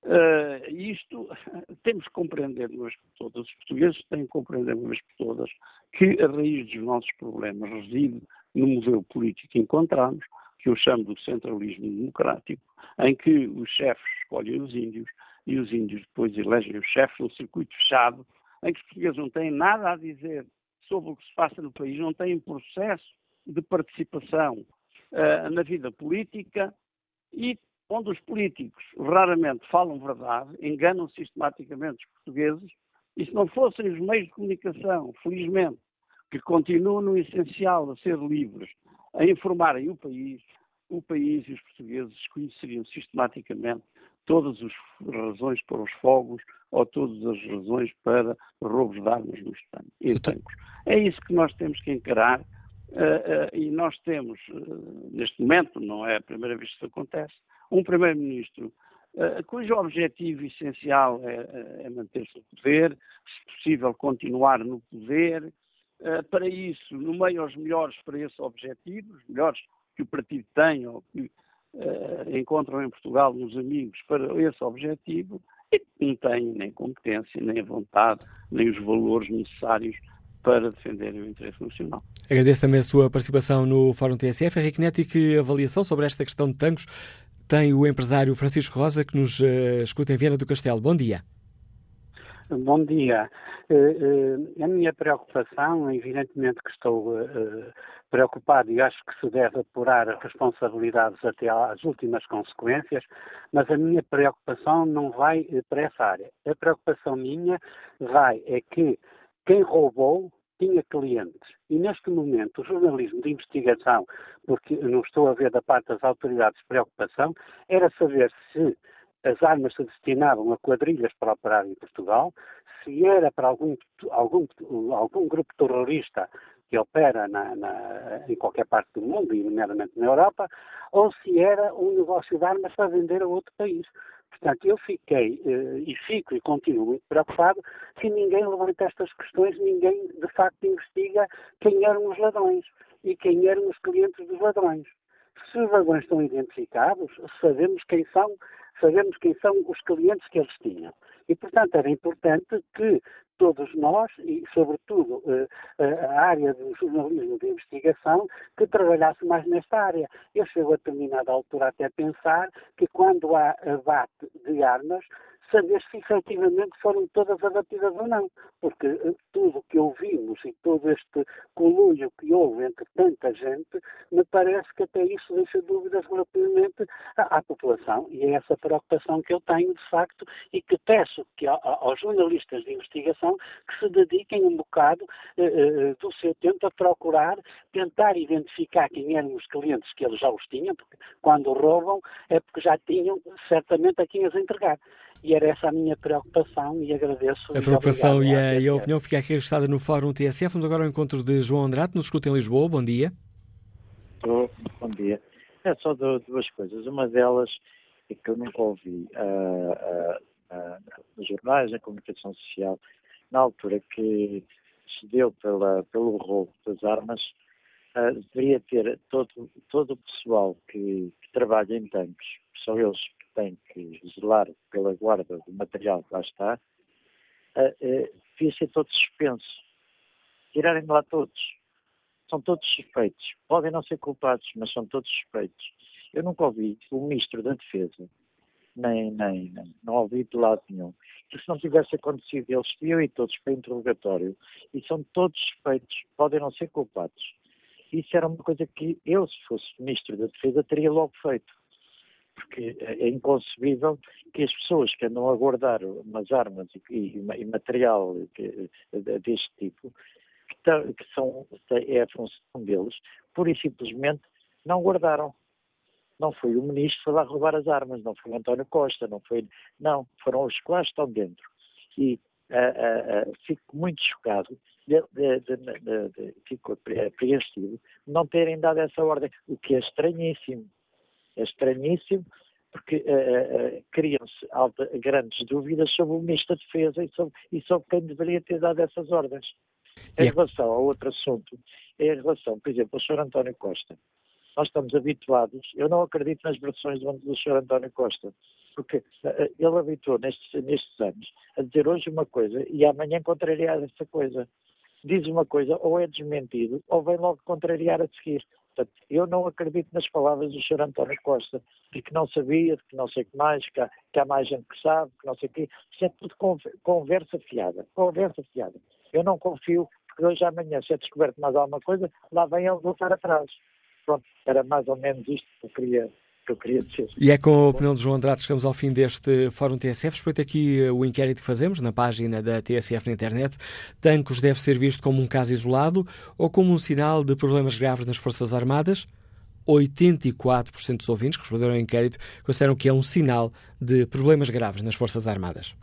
Uh, isto temos que compreender uma vez por todas, os portugueses têm que compreender uma vez por todas que a raiz dos nossos problemas reside no modelo político que encontramos, que eu chamo do centralismo democrático, em que os chefes escolhem os índios e os índios depois elegem os chefes num circuito fechado, em que os portugueses não têm nada a dizer sobre o que se passa no país, não têm processo de participação uh, na vida política e onde os políticos raramente falam verdade, enganam sistematicamente os portugueses, e se não fossem os meios de comunicação, felizmente, que continuam no essencial a ser livres, a informarem o país, o país e os portugueses conheceriam sistematicamente todas as razões para os fogos ou todas as razões para roubos de armas no estado, em tanques. É isso que nós temos que encarar uh, uh, e nós temos, uh, neste momento, não é a primeira vez que isso acontece, um primeiro-ministro cujo objetivo essencial é, é manter-se no poder, se possível continuar no poder, para isso, no meio aos melhores para esse objetivo, os melhores que o partido tem ou que encontram em Portugal nos amigos para esse objetivo, não tem nem competência, nem a vontade, nem os valores necessários para defender o interesse nacional. Agradeço também a sua participação no Fórum TSF. Henrique Neto, que avaliação sobre esta questão de tanques tem o empresário Francisco Rosa, que nos uh, escuta em Viena do Castelo. Bom dia. Bom dia. Uh, uh, a minha preocupação, evidentemente que estou preocupado e acho que se deve apurar responsabilidades até às últimas consequências, mas a minha preocupação não vai para essa área. A preocupação minha vai é que quem roubou tinha clientes. E neste momento o jornalismo de investigação, porque não estou a ver da parte das autoridades preocupação, era saber se as armas se destinavam a quadrilhas para operar em Portugal, se era para algum, algum, algum grupo terrorista que opera na, na, em qualquer parte do mundo, e nomeadamente na Europa, ou se era um negócio de armas para vender a outro país. Portanto, eu fiquei uh, e fico e continuo muito preocupado que ninguém levanta estas questões, ninguém de facto investiga quem eram os ladrões e quem eram os clientes dos ladrões. Se os ladrões estão identificados, sabemos quem são, sabemos quem são os clientes que eles tinham. E, portanto, era importante que todos nós, e sobretudo eh, eh, a área do jornalismo de investigação, que trabalhasse mais nesta área. Eu chego a determinada altura até a pensar que quando há abate de armas, saber se efetivamente foram todas abatidas ou não, porque eh, tudo o que ouvimos e todo este colúrio que houve entre tanta gente, me parece que até isso deixa dúvidas relativamente à, à população, e é essa preocupação que eu tenho, de facto, e que peço que a, a, aos jornalistas de investigação que se dediquem um bocado eh, eh, do seu tempo a procurar tentar identificar quem eram os clientes que eles já os tinham, porque quando roubam é porque já tinham certamente a quem as entregar. E era essa a minha preocupação e agradeço. A preocupação e a, e a, opinião fica aqui registrada no Fórum TSF. Vamos agora ao encontro de João Andrade, nos escuta em Lisboa. Bom dia. Oh, bom dia. É só duas coisas. Uma delas é que eu nunca ouvi uh, uh, uh, nos jornais, na comunicação social, na altura que se deu pela, pelo roubo das armas, uh, deveria ter todo, todo o pessoal que, que trabalha em tanques, são eles que têm que zelar pela guarda do material que lá está, uh, uh, devia ser todo suspenso. Tirarem lá todos. São todos suspeitos. Podem não ser culpados, mas são todos suspeitos. Eu nunca ouvi o Ministro da Defesa, nem, nem, nem não ouvi de lado nenhum, que se não tivesse acontecido, eles viam e todos para interrogatório e são todos suspeitos, podem não ser culpados. Isso era uma coisa que eu, se fosse Ministro da Defesa, teria logo feito. Porque é inconcebível que as pessoas que andam a guardar umas armas e, e material que, deste tipo, que, tá, que são, é a função deles, pura e simplesmente não guardaram não foi o ministro que foi lá roubar as armas, não foi o António Costa, não foi. Não, foram os que lá estão dentro. E fico muito chocado, de, de, de, fico apreensivo não terem dado essa ordem, o que é estranhíssimo. É estranhíssimo porque criam-se grandes dúvidas sobre o Ministro da Defesa e sobre, e sobre quem deveria ter dado essas ordens. Em relação a outro assunto, é em relação, por exemplo, ao Sr. António Costa nós estamos habituados, eu não acredito nas versões do, do Sr. António Costa, porque uh, ele habituou nestes, nestes anos a dizer hoje uma coisa e amanhã contrariar essa coisa. Diz uma coisa, ou é desmentido, ou vem logo contrariar a seguir. Portanto, eu não acredito nas palavras do Sr. António Costa, de que não sabia, de que não sei o que mais, que há, que há mais gente que sabe, que não sei o quê. Isso é tudo conversa fiada. Conversa fiada. Eu não confio, porque hoje amanhã, se é descoberto mais alguma coisa, lá vem ele voltar atrás. Pronto, era mais ou menos isto que eu queria que eu queria dizer. E é com a opinião de João Andrade que chegamos ao fim deste Fórum TSF. Respeito aqui eh, o inquérito que fazemos na página da TSF na internet. Tancos deve ser visto como um caso isolado ou como um sinal de problemas graves nas Forças Armadas? 84% dos ouvintes que responderam ao inquérito consideram que é um sinal de problemas graves nas Forças Armadas.